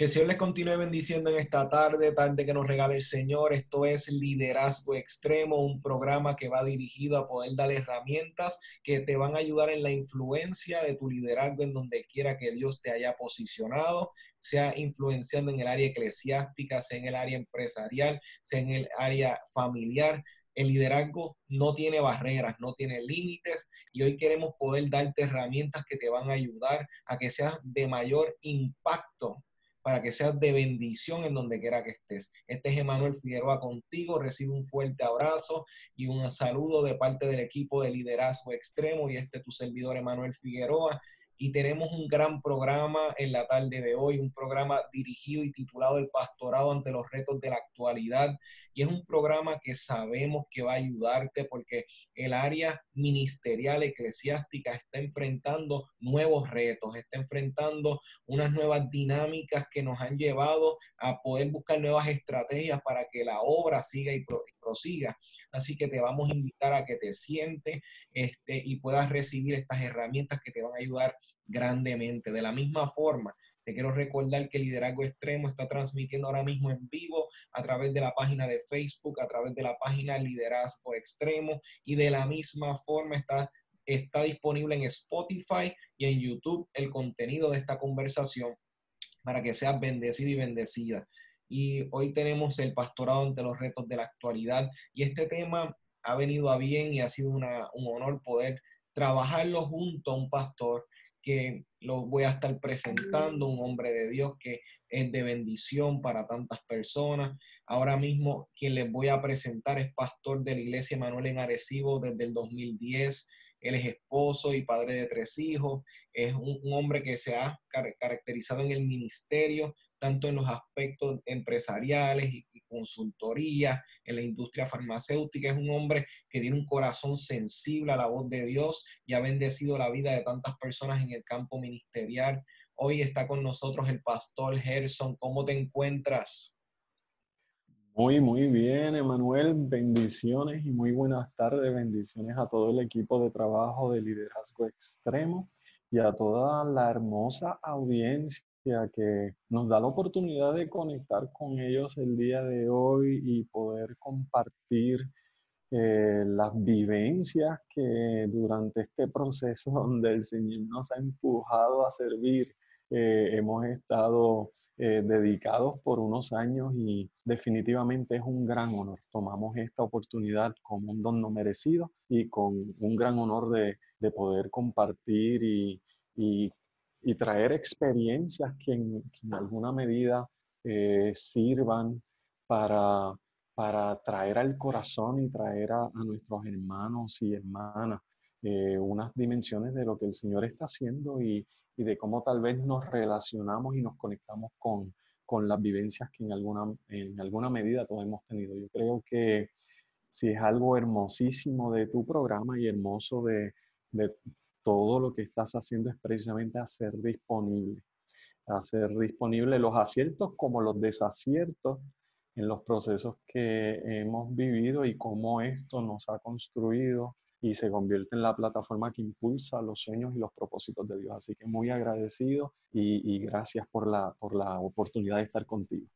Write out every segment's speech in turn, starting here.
Que el Señor les continúe bendiciendo en esta tarde, tarde que nos regale el Señor. Esto es Liderazgo Extremo, un programa que va dirigido a poder dar herramientas que te van a ayudar en la influencia de tu liderazgo en donde quiera que Dios te haya posicionado, sea influenciando en el área eclesiástica, sea en el área empresarial, sea en el área familiar. El liderazgo no tiene barreras, no tiene límites y hoy queremos poder darte herramientas que te van a ayudar a que seas de mayor impacto para que seas de bendición en donde quiera que estés. Este es Emanuel Figueroa contigo. Recibe un fuerte abrazo y un saludo de parte del equipo de liderazgo extremo y este tu servidor Emanuel Figueroa y tenemos un gran programa en la tarde de hoy, un programa dirigido y titulado El Pastorado ante los retos de la actualidad. Y es un programa que sabemos que va a ayudarte porque el área ministerial eclesiástica está enfrentando nuevos retos, está enfrentando unas nuevas dinámicas que nos han llevado a poder buscar nuevas estrategias para que la obra siga y prosiga. Así que te vamos a invitar a que te sientes este, y puedas recibir estas herramientas que te van a ayudar grandemente. De la misma forma, te quiero recordar que Liderazgo Extremo está transmitiendo ahora mismo en vivo a través de la página de Facebook, a través de la página Liderazgo Extremo y de la misma forma está, está disponible en Spotify y en YouTube el contenido de esta conversación para que seas bendecido y bendecida. Y hoy tenemos el pastorado ante los retos de la actualidad y este tema ha venido a bien y ha sido un honor poder trabajarlo junto a un pastor que lo voy a estar presentando, un hombre de Dios que es de bendición para tantas personas. Ahora mismo quien les voy a presentar es pastor de la iglesia Manuel en Arecibo desde el 2010. Él es esposo y padre de tres hijos. Es un, un hombre que se ha caracterizado en el ministerio, tanto en los aspectos empresariales y, consultoría, en la industria farmacéutica. Es un hombre que tiene un corazón sensible a la voz de Dios y ha bendecido la vida de tantas personas en el campo ministerial. Hoy está con nosotros el pastor Gerson. ¿Cómo te encuentras? Muy, muy bien, Emanuel. Bendiciones y muy buenas tardes. Bendiciones a todo el equipo de trabajo de liderazgo extremo y a toda la hermosa audiencia que nos da la oportunidad de conectar con ellos el día de hoy y poder compartir eh, las vivencias que durante este proceso donde el Señor nos ha empujado a servir, eh, hemos estado eh, dedicados por unos años y definitivamente es un gran honor. Tomamos esta oportunidad como un don no merecido y con un gran honor de, de poder compartir y, y y traer experiencias que en, alguna medida eh, sirvan para, para traer al corazón y traer a, nuestros hermanos y hermanas eh, unas dimensiones de lo que el Señor está haciendo y, y, de cómo tal vez nos relacionamos y nos conectamos con, con las vivencias que en alguna, en alguna medida todos hemos tenido. Yo creo que si es algo hermosísimo de tu programa y hermoso de, de todo lo que estás haciendo es precisamente hacer disponible, hacer disponible los aciertos como los desaciertos en los procesos que hemos vivido y cómo esto nos ha construido y se convierte en la plataforma que impulsa los sueños y los propósitos de Dios. Así que muy agradecido y, y gracias por la, por la oportunidad de estar contigo.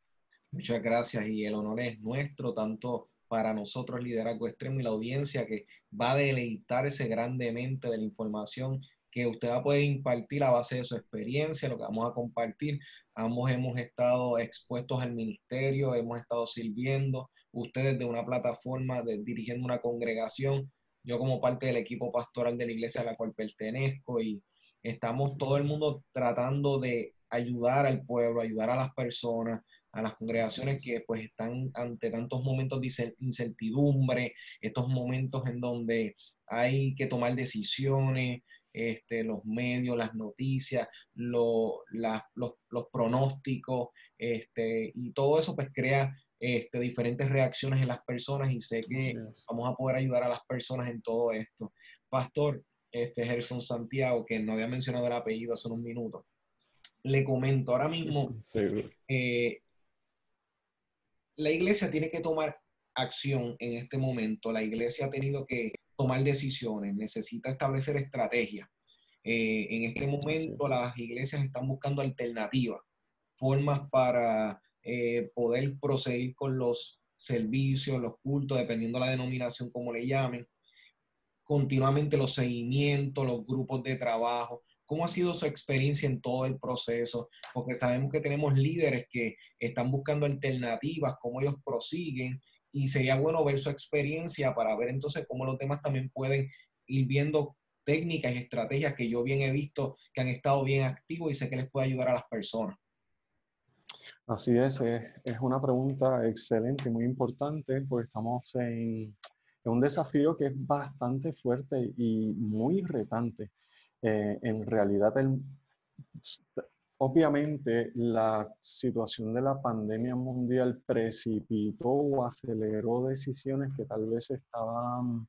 Muchas gracias y el honor es nuestro, tanto para nosotros Liderazgo Extremo y la audiencia que va a deleitarse grandemente de la información que usted va a poder impartir a base de su experiencia, lo que vamos a compartir. Ambos hemos estado expuestos al ministerio, hemos estado sirviendo, ustedes de una plataforma, de, dirigiendo una congregación, yo como parte del equipo pastoral de la iglesia a la cual pertenezco y estamos todo el mundo tratando de ayudar al pueblo, ayudar a las personas, a las congregaciones que pues están ante tantos momentos de incertidumbre, estos momentos en donde hay que tomar decisiones, este, los medios, las noticias, los, los, pronósticos, este, y todo eso pues crea este, diferentes reacciones en las personas y sé que vamos a poder ayudar a las personas en todo esto. Pastor, este Gerson Santiago, que no había mencionado el apellido hace unos minutos, le comento ahora mismo, eh, la iglesia tiene que tomar acción en este momento, la iglesia ha tenido que tomar decisiones, necesita establecer estrategias. Eh, en este momento las iglesias están buscando alternativas, formas para eh, poder proseguir con los servicios, los cultos, dependiendo de la denominación como le llamen, continuamente los seguimientos, los grupos de trabajo. ¿Cómo ha sido su experiencia en todo el proceso? Porque sabemos que tenemos líderes que están buscando alternativas, cómo ellos prosiguen y sería bueno ver su experiencia para ver entonces cómo los demás también pueden ir viendo técnicas y estrategias que yo bien he visto que han estado bien activos y sé que les puede ayudar a las personas. Así es, es, una pregunta excelente muy importante porque estamos en, un desafío que es bastante fuerte y muy retante. Eh, en realidad, el, Obviamente, la situación de la pandemia mundial precipitó o aceleró decisiones que tal vez estaban,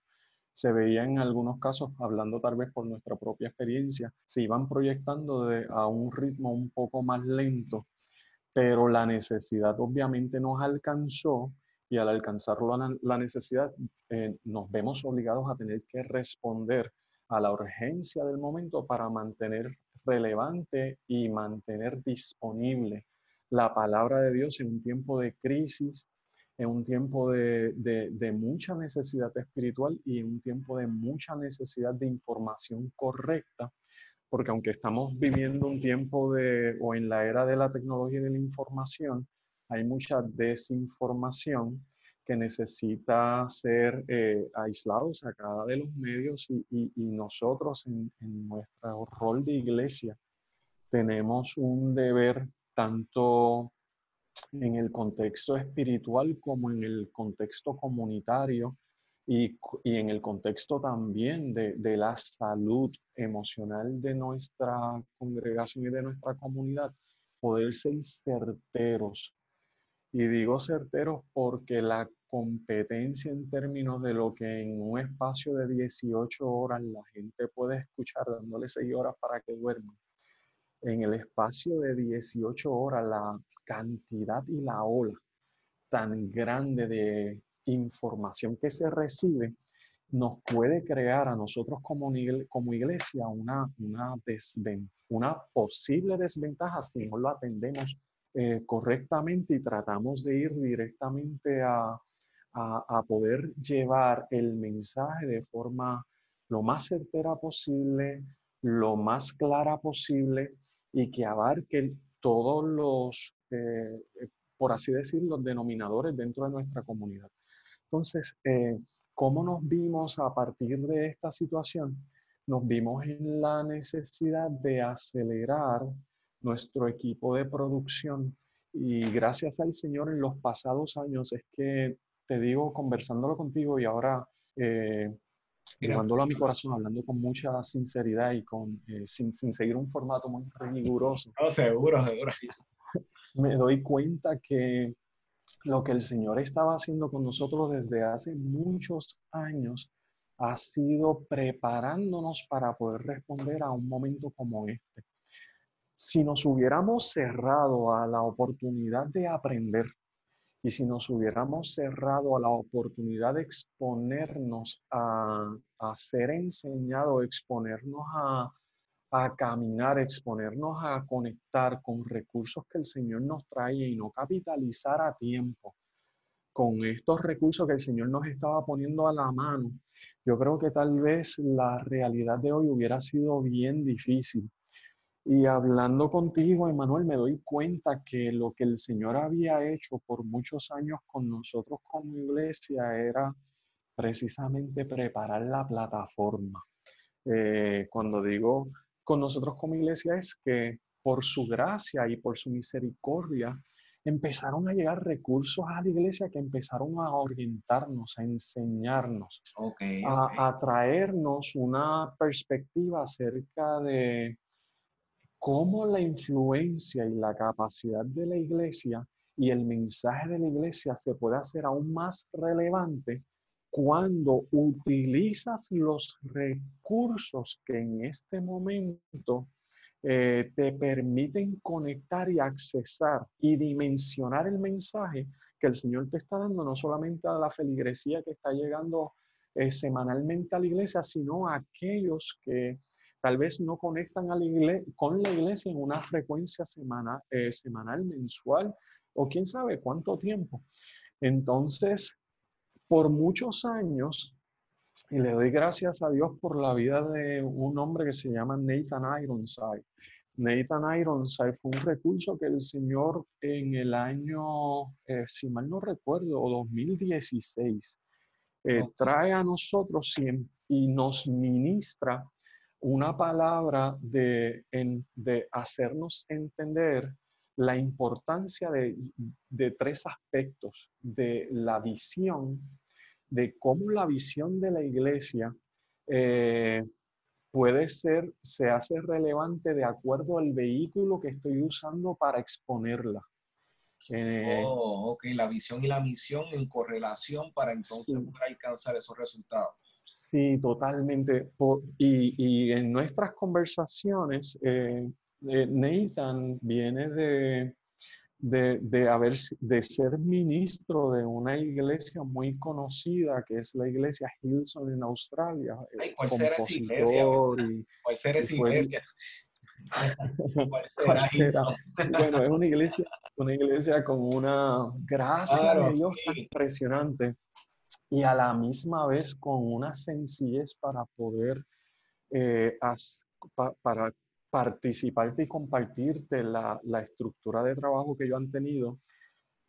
se veían en algunos casos, hablando tal vez por nuestra propia experiencia, se iban proyectando de, a un ritmo un poco más lento, pero la necesidad obviamente nos alcanzó y al alcanzar la, necesidad eh, nos vemos obligados a tener que responder a la urgencia del momento para mantener relevante y mantener disponible la palabra de Dios en un tiempo de crisis, en un tiempo de, de, mucha necesidad espiritual y en un tiempo de mucha necesidad de información correcta, porque aunque estamos viviendo un tiempo de, o en la era de la tecnología y de la información, hay mucha desinformación que necesita ser eh, aislado, sacada de los medios y, nosotros en, nuestro rol de iglesia tenemos un deber tanto en el contexto espiritual como en el contexto comunitario y, en el contexto también de, de, la salud emocional de nuestra congregación y de nuestra comunidad, poder ser certeros y digo certeros porque la competencia en términos de lo que en un espacio de 18 horas la gente puede escuchar dándole 6 horas para que duerman. En el espacio de 18 horas la cantidad y la ola tan grande de información que se recibe nos puede crear a nosotros como, iglesia una, una, una posible desventaja si no lo atendemos eh, correctamente y tratamos de ir directamente a, a, poder llevar el mensaje de forma lo más certera posible, lo más clara posible y que abarque todos los, eh, por así decirlo, denominadores dentro de nuestra comunidad. Entonces, eh, ¿cómo nos vimos a partir de esta situación? Nos vimos en la necesidad de acelerar nuestro equipo de producción. Y gracias al Señor en los pasados años es que te digo, conversándolo contigo y ahora eh, llevándolo a mi corazón, hablando con mucha sinceridad y con, eh, sin, sin, seguir un formato muy riguroso. No, seguro, seguro. Me doy cuenta que lo que el Señor estaba haciendo con nosotros desde hace muchos años ha sido preparándonos para poder responder a un momento como este si nos hubiéramos cerrado a la oportunidad de aprender y si nos hubiéramos cerrado a la oportunidad de exponernos a, ser enseñado, exponernos a, a caminar, exponernos a conectar con recursos que el Señor nos trae y no capitalizar a tiempo con estos recursos que el Señor nos estaba poniendo a la mano, yo creo que tal vez la realidad de hoy hubiera sido bien difícil. Y hablando contigo, Emanuel, me doy cuenta que lo que el Señor había hecho por muchos años con nosotros como iglesia era precisamente preparar la plataforma. Eh, cuando digo con nosotros como iglesia es que por su gracia y por su misericordia, empezaron a llegar recursos a la iglesia que empezaron a orientarnos, a enseñarnos, A, traernos una perspectiva acerca de cómo la influencia y la capacidad de la iglesia y el mensaje de la iglesia se puede hacer aún más relevante cuando utilizas los recursos que en este momento eh, te permiten conectar y accesar y dimensionar el mensaje que el Señor te está dando, no solamente a la feligresía que está llegando eh, semanalmente a la iglesia, sino a aquellos que tal vez no conectan a la con la iglesia en una frecuencia semana, eh, semanal, mensual o quién sabe cuánto tiempo. Entonces, por muchos años, y le doy gracias a Dios por la vida de un hombre que se llama Nathan Ironside. Nathan Ironside fue un recurso que el Señor en el año, eh, si mal no recuerdo, 2016, eh, trae a nosotros y, nos ministra una palabra de, de hacernos entender la importancia de, de tres aspectos, de la visión, de cómo la visión de la iglesia eh, puede ser, se hace relevante de acuerdo al vehículo que estoy usando para exponerla. Eh, oh, ok, la visión y la misión en correlación para entonces alcanzar esos resultados. Sí, totalmente. y, y, en nuestras conversaciones, eh, Nathan viene de, de, haber, de ser ministro de una iglesia muy conocida, que es la iglesia Hillsong en Australia. Ay, ¿Cuál será esa iglesia? ¿Cuál será esa iglesia? ¿Cuál será Bueno, es una iglesia, una iglesia con una gracia de Dios impresionante y a la misma vez con una sencillez para poder eh, para participarte y compartirte la, la, estructura de trabajo que ellos han tenido,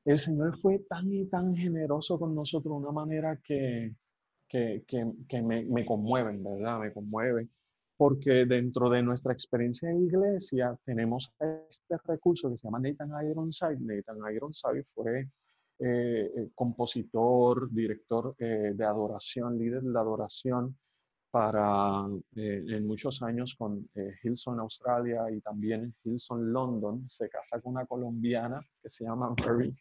el Señor fue tan y tan generoso con nosotros de una manera que, que, que, me, me conmueve, ¿verdad? Me conmueve. Porque dentro de nuestra experiencia en iglesia tenemos este recurso que se llama Nathan Ironside. Nathan Ironside fue eh, eh, compositor, director eh, de adoración, líder de adoración para eh, en muchos años con eh, Hilson Australia y también Hilson London. Se casa con una colombiana que se llama Mary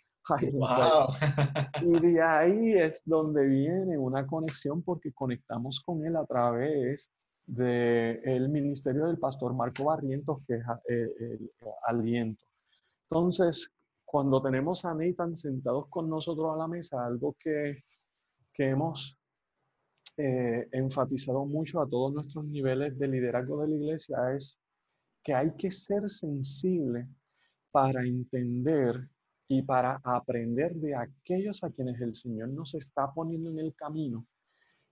wow. Y de ahí es donde viene una conexión porque conectamos con él a través del el ministerio del pastor Marco Barrientos, que es eh, el, aliento. Entonces, cuando tenemos a Nathan sentados con nosotros a la mesa, algo que, que hemos eh, enfatizado mucho a todos nuestros niveles de liderazgo de la iglesia es que hay que ser sensible para entender y para aprender de aquellos a quienes el Señor nos está poniendo en el camino,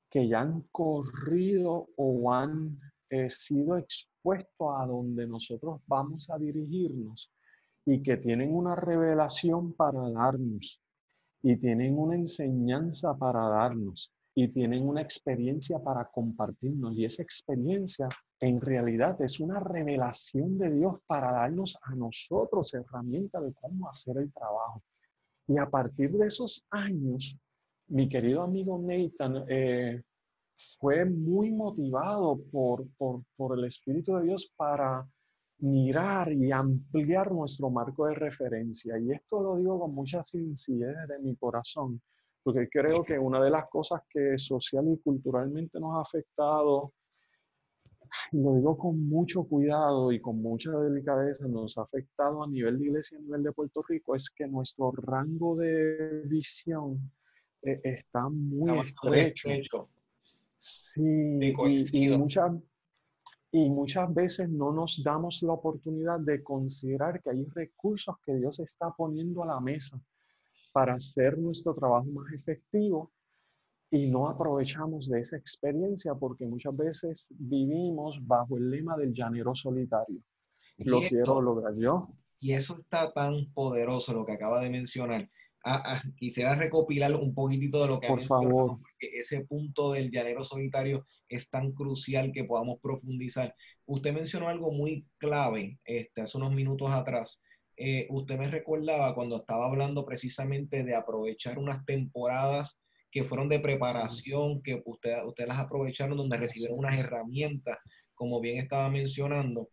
que ya han corrido o han eh, sido expuestos a donde nosotros vamos a dirigirnos y que tienen una revelación para darnos y tienen una enseñanza para darnos y tienen una experiencia para compartirnos. Y esa experiencia en realidad es una revelación de Dios para darnos a nosotros herramientas de cómo hacer el trabajo. Y a partir de esos años, mi querido amigo Nathan eh, fue muy motivado por, por, por el Espíritu de Dios para mirar y ampliar nuestro marco de referencia. Y esto lo digo con mucha sinceridad de mi corazón, porque creo que una de las cosas que social y culturalmente nos ha afectado, lo digo con mucho cuidado y con mucha delicadeza, nos ha afectado a nivel de iglesia, a nivel de Puerto Rico, es que nuestro rango de visión eh, está muy estrecho. Sí, y, y, muchas, y muchas veces no nos damos la oportunidad de considerar que hay recursos que Dios está poniendo a la mesa para hacer nuestro trabajo más efectivo y no aprovechamos de esa experiencia porque muchas veces vivimos bajo el lema del llanero solitario. lo quiero lograr yo. Y eso está tan poderoso lo que acaba de mencionar. Ah, ah, quisiera recopilar un poquitito de lo que Por favor. porque ese punto del llanero solitario es tan crucial que podamos profundizar. Usted mencionó algo muy clave este, hace unos minutos atrás, eh, usted me recordaba cuando estaba hablando precisamente de aprovechar unas temporadas que fueron de preparación, que usted, usted las aprovecharon donde recibieron unas herramientas, como bien estaba mencionando.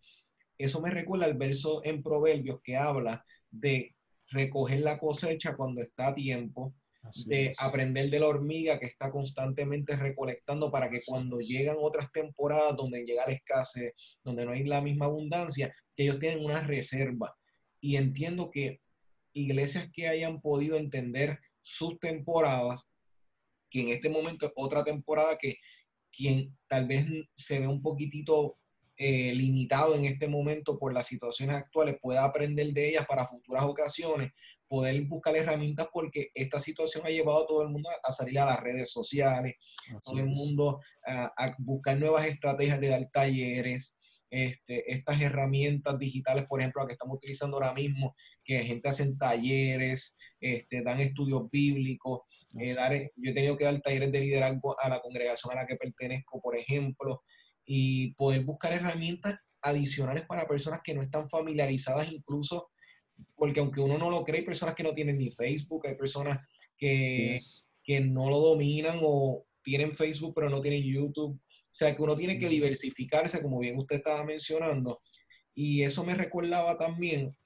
Eso me recuerda al verso en Proverbios que habla de recoger la cosecha cuando está a tiempo, de aprender de la hormiga que está constantemente recolectando para que cuando llegan otras temporadas donde llega la escasez, donde no hay la misma abundancia, que ellos tienen una reserva. Y entiendo que iglesias que hayan podido entender sus temporadas, que en este momento es otra temporada que quien tal vez se ve un poquitito eh, limitado en este momento por las situaciones actuales pueda aprender de ellas para futuras ocasiones, poder buscar herramientas porque esta situación ha llevado a todo el mundo a salir a las redes sociales, todo el mundo a, buscar nuevas estrategias de dar talleres, este, estas herramientas digitales, por ejemplo, las que estamos utilizando ahora mismo, que gente hace talleres, este, dan estudios bíblicos. Eh, dar, yo he tenido que dar talleres de liderazgo a la congregación a la que pertenezco, por ejemplo, y poder buscar herramientas adicionales para personas que no están familiarizadas incluso, porque aunque uno no lo cree, hay personas que no tienen ni Facebook, hay personas que, que no lo dominan o tienen Facebook pero no tienen YouTube. O sea que uno tiene que diversificarse, como bien usted estaba mencionando. Y eso me recordaba también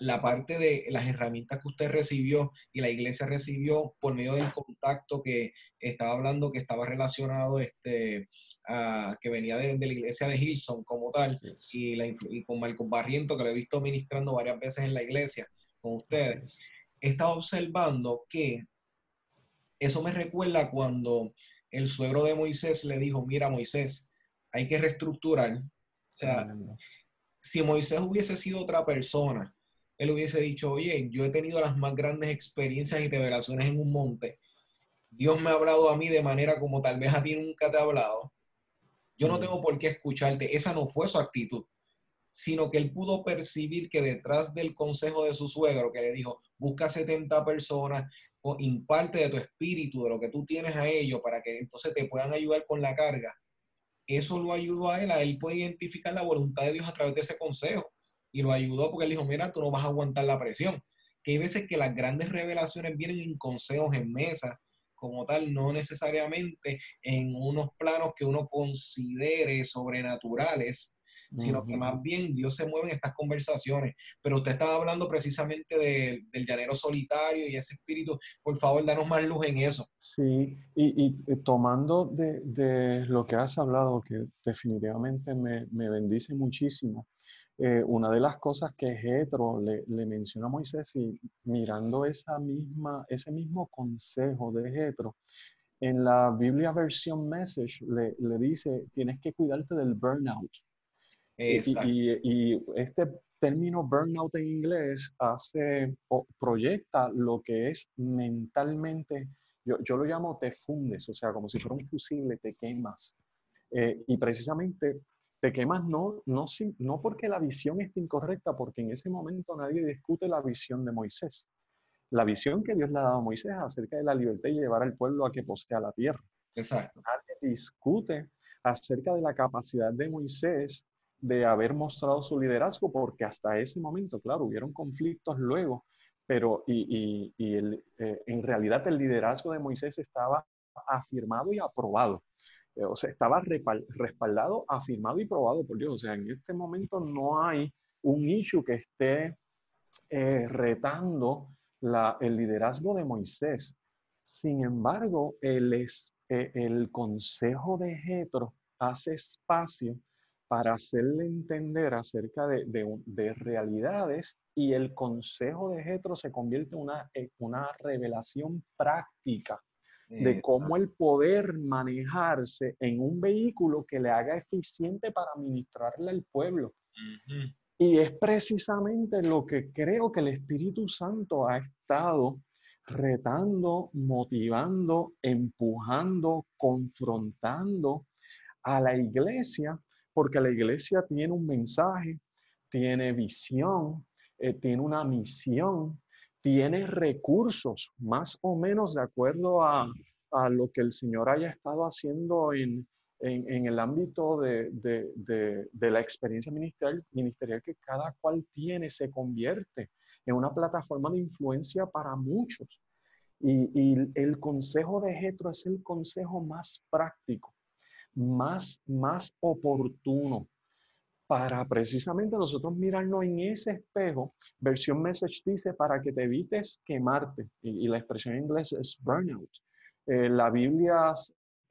la parte de las herramientas que usted recibió y la iglesia recibió por medio del contacto que estaba hablando, que estaba relacionado este, que venía de, la iglesia de Hilson como tal, y, la, y con Marcos Barriento, que lo he visto ministrando varias veces en la iglesia con ustedes, he estado observando que eso me recuerda cuando el suegro de Moisés le dijo, mira Moisés, hay que reestructurar. O sea, si Moisés hubiese sido otra persona, él hubiese dicho, oye, yo he tenido las más grandes experiencias y revelaciones en un monte. Dios me ha hablado a mí de manera como tal vez a ti nunca te ha hablado. Yo no tengo por qué escucharte. Esa no fue su actitud, sino que él pudo percibir que detrás del consejo de su suegro, que le dijo, busca 70 personas o imparte de tu espíritu, de lo que tú tienes a ellos, para que entonces te puedan ayudar con la carga. Eso lo ayudó a él, a él puede identificar la voluntad de Dios a través de ese consejo. Y lo ayudó porque él dijo, mira, tú no vas a aguantar la presión. Que hay veces que las grandes revelaciones vienen en consejos en mesa, como tal, no necesariamente en unos planos que uno considere sobrenaturales, sino que más bien Dios se mueve en estas conversaciones. Pero usted estaba hablando precisamente del llanero solitario y ese espíritu. Por favor, danos más luz en eso. Sí, y, tomando de, lo que has hablado, que definitivamente me, me bendice muchísimo, eh, una de las cosas que Jetro le, le, menciona a Moisés y mirando esa misma, ese mismo consejo de Jetro, en la Biblia versión Message le, le, dice, tienes que cuidarte del burnout. Y, y, este término burnout en inglés hace o proyecta lo que es mentalmente, yo, yo, lo llamo te fundes, o sea, como si fuera un fusible, te quemas. Eh, y precisamente te quemas no, no, no porque la visión esté incorrecta, porque en ese momento nadie discute la visión de Moisés. La visión que Dios le ha dado a Moisés acerca de la libertad y llevar al pueblo a que posea la tierra. Exacto. Nadie discute acerca de la capacidad de Moisés de haber mostrado su liderazgo, porque hasta ese momento, claro, hubieron conflictos luego, pero y, y, el, eh, en realidad el liderazgo de Moisés estaba afirmado y aprobado. Eh, o sea, estaba respaldado, afirmado y probado por Dios. O sea, en este momento no hay un issue que esté eh, retando el liderazgo de Moisés. Sin embargo, el, eh, el consejo de Jetro hace espacio para hacerle entender acerca de, de, realidades y el consejo de Jetro se convierte en una, una revelación práctica de cómo el poder manejarse en un vehículo que le haga eficiente para ministrarle al pueblo. Y es precisamente lo que creo que el Espíritu Santo ha estado retando, motivando, empujando, confrontando a la iglesia, porque la iglesia tiene un mensaje, tiene visión, eh, tiene una misión, tiene recursos, más o menos de acuerdo a, lo que el Señor haya estado haciendo en, en, el ámbito de, la experiencia ministerial, ministerial que cada cual tiene se convierte en una plataforma de influencia para muchos. Y, el consejo de Jetro es el consejo más práctico, más, más oportuno para precisamente nosotros mirarnos en ese espejo. Versión Message dice para que te evites quemarte. Y, la expresión en inglés es burnout. Eh, la Biblia,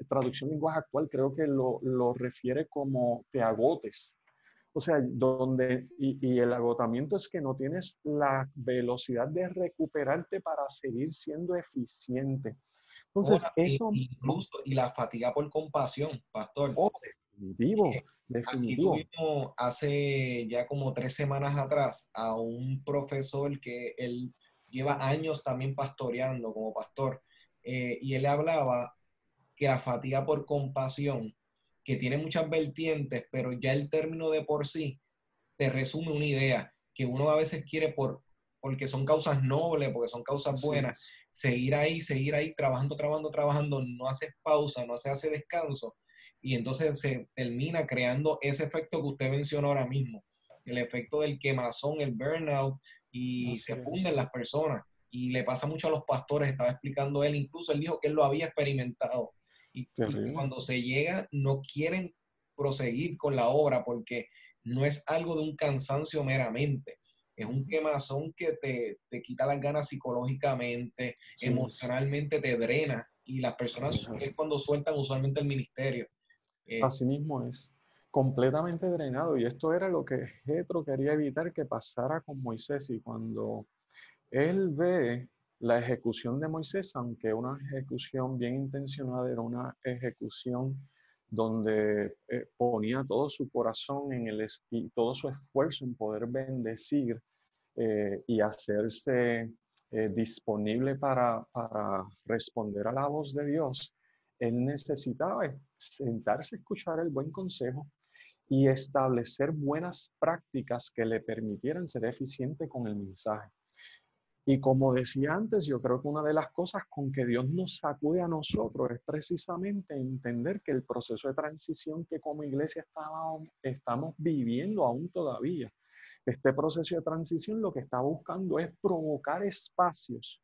traducción lenguaje actual, creo que lo, lo refiere como te agotes. O sea, donde, y, el agotamiento es que no tienes la velocidad de recuperarte para seguir siendo eficiente. Entonces, eso... Incluso, y la fatiga por compasión, pastor. Oh, definitivo, eh, definitivo. Aquí tuvimos hace ya como tres semanas atrás a un profesor que él lleva años también pastoreando como pastor, eh, y él hablaba que la fatiga por compasión que tiene muchas vertientes, pero ya el término de por sí te resume una idea que uno a veces quiere por porque son causas nobles, porque son causas buenas, seguir ahí, seguir ahí, trabajando, trabajando, trabajando, no haces pausa, no se hace descanso, y entonces se termina creando ese efecto que usted mencionó ahora mismo, el efecto del quemazón, el burnout, y se funden las personas. Y le pasa mucho a los pastores, estaba explicando él, incluso él dijo que él lo había experimentado. Y, cuando se llega, no quieren proseguir con la obra porque no es algo de un cansancio meramente. Es un quemazón que te, te quita las ganas psicológicamente, emocionalmente te drena. Y las personas es cuando sueltan usualmente el ministerio. Eh, Así mismo es completamente drenado. Y esto era lo que Jetro quería evitar que pasara con Moisés. Y cuando él ve la ejecución de Moisés, aunque una ejecución bien intencionada, era una ejecución donde eh, ponía todo su corazón en el, y todo su esfuerzo en poder bendecir eh, y hacerse eh, disponible para, para responder a la voz de Dios, él necesitaba sentarse a escuchar el buen consejo y establecer buenas prácticas que le permitieran ser eficiente con el mensaje. Y como decía antes, yo creo que una de las cosas con que Dios nos sacude a nosotros es precisamente entender que el proceso de transición que como iglesia estamos, estamos viviendo aún todavía, este proceso de transición lo que está buscando es provocar espacios,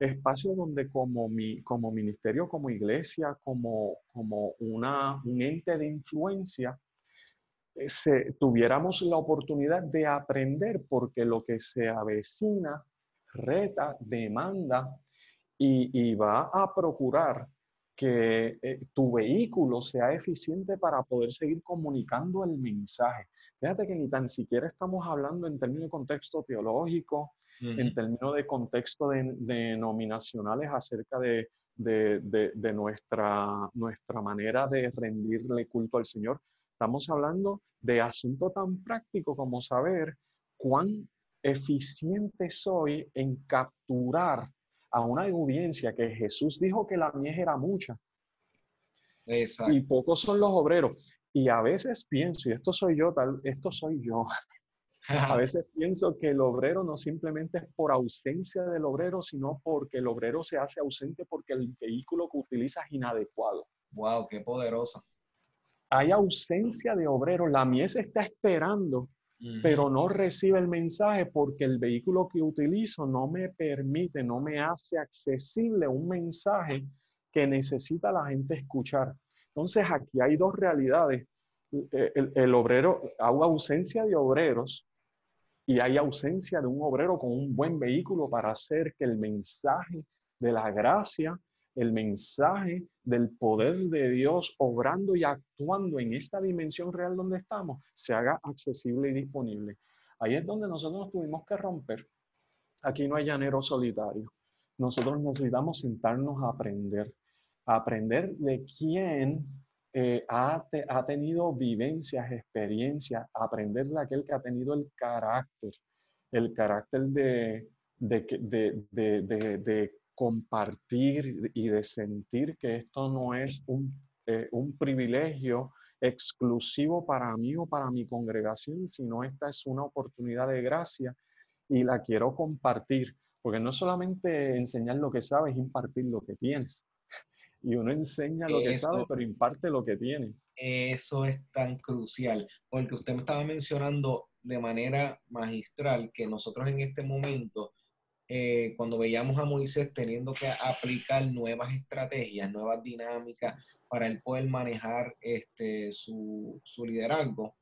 espacios donde como, mi, como ministerio, como iglesia, como, como una, un ente de influencia, eh, se, tuviéramos la oportunidad de aprender porque lo que se avecina reta, demanda y, va a procurar que eh, tu vehículo sea eficiente para poder seguir comunicando el mensaje. Fíjate que ni tan siquiera estamos hablando en términos de contexto teológico, en términos de contexto denominacionales acerca de, de, nuestra, nuestra manera de rendirle culto al Señor. Estamos hablando de asunto tan práctico como saber cuán eficiente soy en capturar a una audiencia que Jesús dijo que la mies era mucha. Y pocos son los obreros. Y a veces pienso, y esto soy yo, tal, esto soy yo. a veces pienso que el obrero no simplemente es por ausencia del obrero, sino porque el obrero se hace ausente porque el vehículo que utiliza es inadecuado. Wow, qué poderoso. Hay ausencia de obrero. La mies está esperando pero no recibe el mensaje porque el vehículo que utilizo no me permite, no me hace accesible un mensaje que necesita la gente escuchar. Entonces aquí hay dos realidades. Eh, el, obrero, hay ausencia de obreros y hay ausencia de un obrero con un buen vehículo para hacer que el mensaje de la gracia el mensaje del poder de Dios obrando y actuando en esta dimensión real donde estamos se haga accesible y disponible. Ahí es donde nosotros nos tuvimos que romper. Aquí no hay llanero solitario. Nosotros necesitamos sentarnos a aprender, a aprender de quién eh, ha, tenido vivencias, experiencias, aprender de aquel que ha tenido el carácter, el carácter de, de, de, de compartir y de sentir que esto no es eh, un privilegio exclusivo para mí o para mi congregación, sino esta es una oportunidad de gracia y la quiero compartir, porque no solamente enseñar lo que sabes, impartir lo que tienes. Y uno enseña lo que sabe, pero imparte lo que tiene. Eso es tan crucial, porque usted me estaba mencionando de manera magistral que nosotros en este momento, eh, cuando veíamos a Moisés teniendo que aplicar nuevas estrategias, nuevas dinámicas para él poder manejar este, su, su liderazgo,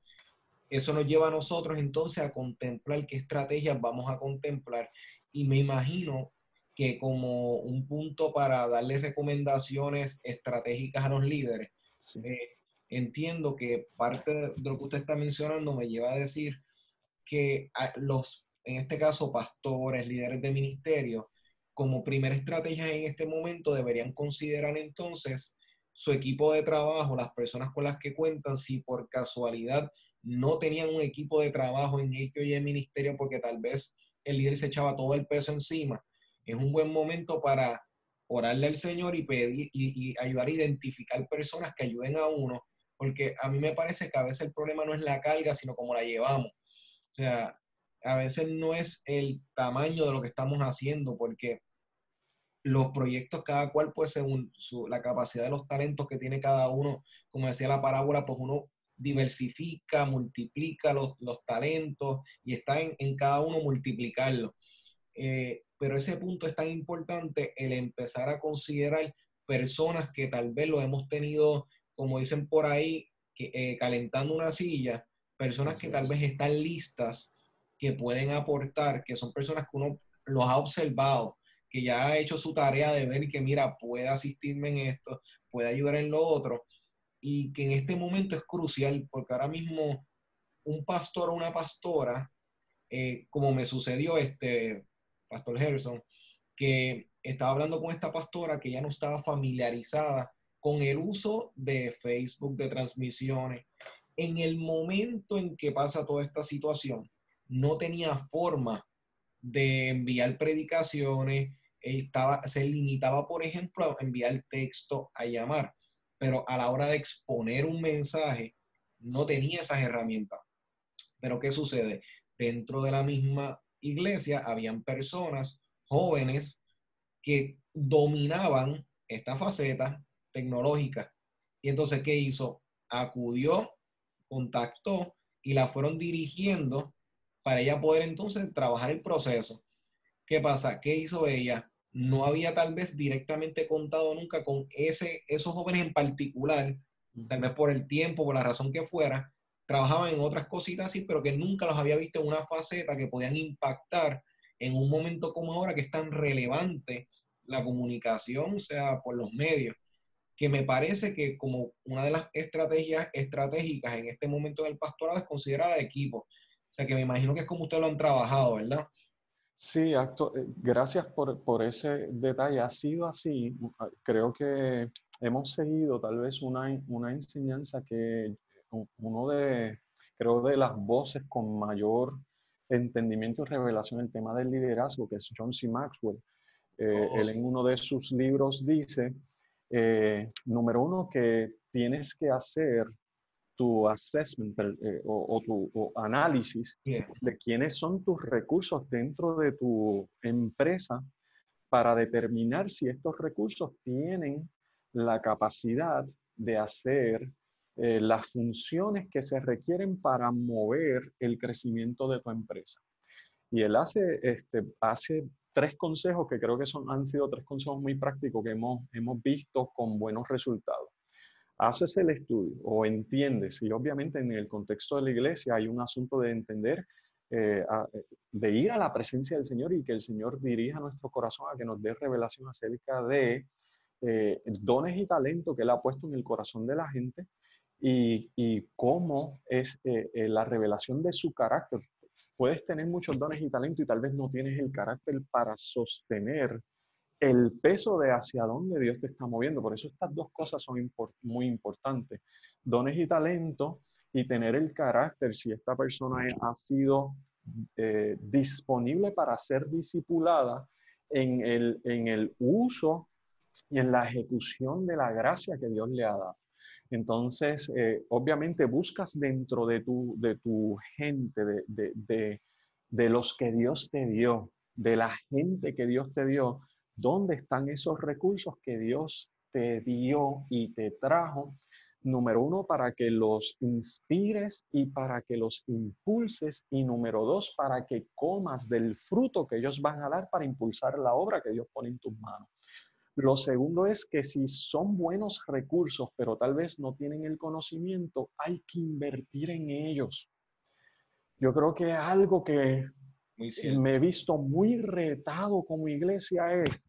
eso nos lleva a nosotros entonces a contemplar qué estrategias vamos a contemplar. Y me imagino que como un punto para darle recomendaciones estratégicas a los líderes, eh, entiendo que parte de lo que usted está mencionando me lleva a decir que los, en este caso, pastores, líderes de ministerio, como primera estrategia en este momento deberían considerar entonces su equipo de trabajo, las personas con las que cuentan, si por casualidad no tenían un equipo de trabajo en X y en ministerio porque tal vez el líder se echaba todo el peso encima. Es un buen momento para orarle al Señor y pedir y, ayudar a identificar personas que ayuden a uno, porque a mí me parece que a veces el problema no es la carga, sino cómo la llevamos. O sea, a veces no es el tamaño de lo que estamos haciendo, porque los proyectos, cada cual, pues según la capacidad de los talentos que tiene cada uno, como decía la parábola, pues uno diversifica, multiplica los, talentos y está en, cada uno multiplicarlo. Eh, pero ese punto es tan importante, el empezar a considerar personas que tal vez lo hemos tenido, como dicen por ahí, que, eh, calentando una silla, personas que tal vez están listas, que pueden aportar, que son personas que uno los ha observado, que ya ha hecho su tarea de ver que, mira, puede asistirme en esto, puede ayudar en lo otro, y que en este momento es crucial porque ahora mismo un pastor o una pastora, eh, como me sucedió este pastor Harrison, que estaba hablando con esta pastora que ya no estaba familiarizada con el uso de Facebook, de transmisiones. En el momento en que pasa toda esta situación, no tenía forma de enviar predicaciones, estaba, se limitaba, por ejemplo, a enviar texto, a llamar pero a la hora de exponer un mensaje no tenía esas herramientas. Pero ¿qué sucede? Dentro de la misma iglesia habían personas jóvenes que dominaban esta faceta tecnológica. Y entonces, ¿qué hizo? Acudió, contactó y la fueron dirigiendo para ella poder entonces trabajar el proceso. ¿Qué pasa? ¿Qué hizo ella? no había tal vez directamente contado nunca con ese, esos jóvenes en particular, tal vez por el tiempo, por la razón que fuera, trabajaban en otras cositas así, pero que nunca los había visto en una faceta que podían impactar en un momento como ahora que es tan relevante la comunicación, o sea, por los medios, que me parece que como una de las estrategias estratégicas en este momento del pastorado es considerar al equipo. O sea, que me imagino que es como ustedes lo han trabajado, ¿verdad? Sí, acto, eh, gracias por, por, ese detalle. Ha sido así. Ah, creo que hemos seguido tal vez una, una enseñanza que uno de, creo, de las voces con mayor entendimiento y revelación en el tema del liderazgo, que es John C. Maxwell. Eh, oh, él en uno de sus libros dice, eh, número uno, que tienes que hacer tu assessment eh, o, tu análisis de quiénes son tus recursos dentro de tu empresa para determinar si estos recursos tienen la capacidad de hacer eh, las funciones que se requieren para mover el crecimiento de tu empresa. Y él hace, este, hace tres consejos que creo que son, han sido tres consejos muy prácticos que hemos, hemos visto con buenos resultados haces el estudio o entiendes, y obviamente en el contexto de la iglesia hay un asunto de entender, eh, eh, de ir a la presencia del Señor y que el Señor dirija nuestro corazón a que nos dé revelación acerca de eh, dones y talento que Él ha puesto en el corazón de la gente y, y cómo es la revelación de su carácter. Puedes tener muchos dones y talento y tal vez no tienes el carácter para sostener el peso de hacia dónde Dios te está moviendo. Por eso estas dos cosas son muy importantes. Dones y talento y tener el carácter, si esta persona ha sido eh, disponible para ser discipulada en el, en el uso y en la ejecución de la gracia que Dios le ha dado. Entonces, eh, obviamente buscas dentro de tu, de tu gente, de, de, de los que Dios te dio, de la gente que Dios te dio, ¿Dónde están esos recursos que Dios te dio y te trajo, número uno, para que los inspires y para que los impulses, y número dos, para que comas del fruto que ellos van a dar para impulsar la obra que Dios pone en tus manos. Lo segundo es que si son buenos recursos, pero tal vez no tienen el conocimiento, hay que invertir en ellos. Yo creo que algo que me he visto muy retado como iglesia es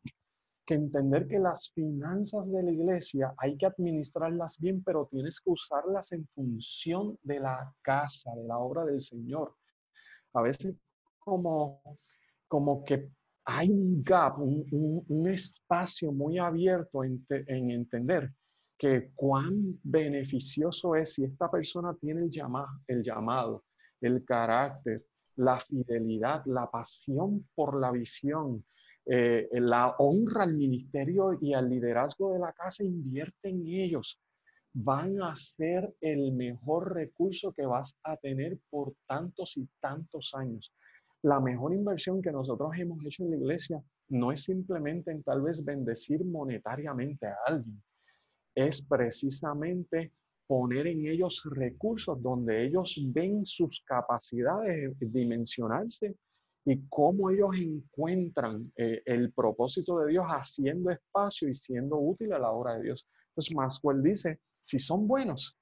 que entender que las finanzas de la iglesia hay que administrarlas bien, pero tienes que usarlas en función de la casa, de la obra del Señor. A veces como, como que hay un gap, un, espacio muy abierto en, entender que cuán beneficioso es si esta persona tiene el, llamado, el carácter, la fidelidad, la pasión por la visión, eh, la honra al ministerio y al liderazgo de la casa, invierte en ellos. Van a ser el mejor recurso que vas a tener por tantos y tantos años la mejor inversión que nosotros hemos hecho en la iglesia no es simplemente en tal vez bendecir monetariamente a alguien, es precisamente poner en ellos recursos donde ellos ven sus capacidades dimensionarse y cómo ellos encuentran eh, el propósito de Dios haciendo espacio y siendo útil a la obra de Dios. Entonces Maxwell dice, si son buenos,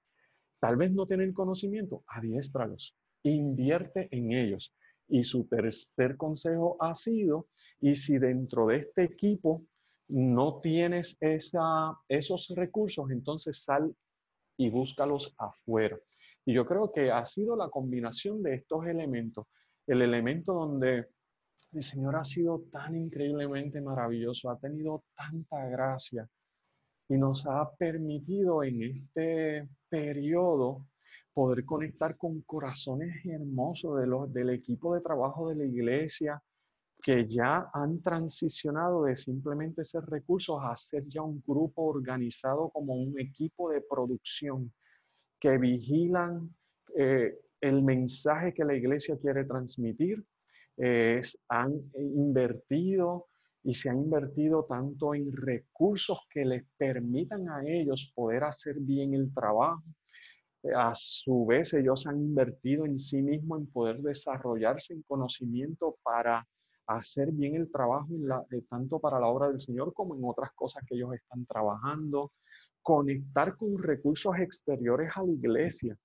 tal vez no tienen conocimiento, adiéstralos, invierte en ellos. Y su tercer consejo ha sido, y si dentro de este equipo no tienes esos recursos, entonces sal y búscalos afuera. Y yo creo que ha sido la combinación de estos elementos, el elemento donde el Señor ha sido tan increíblemente maravilloso, ha tenido tanta gracia y nos ha permitido en este periodo poder conectar con corazones hermosos de los, del equipo de trabajo de la iglesia que ya han transicionado de simplemente ser recursos a ser ya un grupo organizado como un equipo de producción que vigilan eh, el mensaje que la iglesia quiere transmitir. han invertido y se han invertido tanto en recursos que les permitan a ellos poder hacer bien el trabajo, a su vez ellos han invertido en sí mismos en poder desarrollarse en conocimiento para hacer bien el trabajo eh, tanto para la obra del Señor como en otras cosas que ellos están trabajando, conectar con recursos exteriores a la iglesia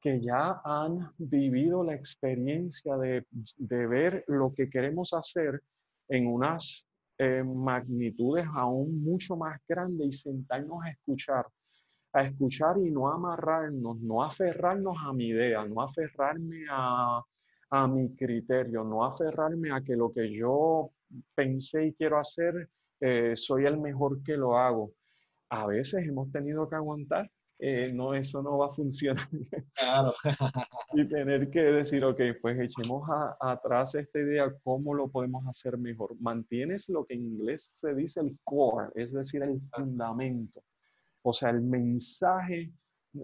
que ya han vivido la experiencia de, ver lo que queremos hacer en unas eh, magnitudes aún mucho más grandes y sentarnos a escuchar a escuchar y no amarrarnos, no aferrarnos a mi idea, no aferrarme a, mi criterio, no aferrarme a que lo que yo pensé y quiero hacer, eh, soy el mejor que lo hago. A veces hemos tenido que aguantar, eh, no, eso no va a funcionar. Claro. y tener que decir, ok, pues echemos atrás esta idea, ¿cómo lo podemos hacer mejor? Mantienes lo que en inglés se dice el core, es decir, el fundamento. O sea, el mensaje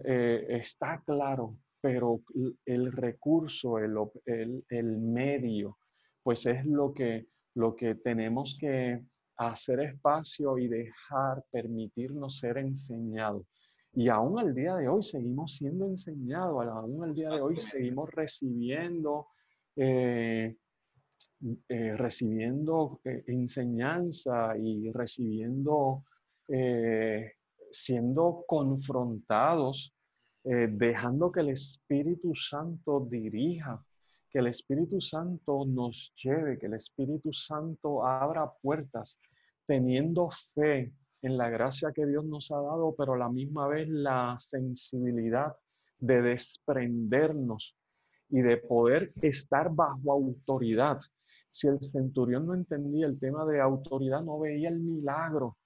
eh, está claro, pero el recurso, el, medio, pues es lo que, lo que tenemos que hacer espacio y dejar, permitirnos ser enseñados. Y aún al día de hoy seguimos siendo enseñados, aún al día de hoy seguimos recibiendo, eh, eh, recibiendo enseñanza y recibiendo siendo confrontados, eh, dejando que el Espíritu Santo dirija, que el Espíritu Santo nos lleve, que el Espíritu Santo abra puertas, teniendo fe en la gracia que Dios nos ha dado, pero a la misma vez la sensibilidad de desprendernos y de poder estar bajo autoridad. Si el centurión no entendía el tema de autoridad, no veía el milagro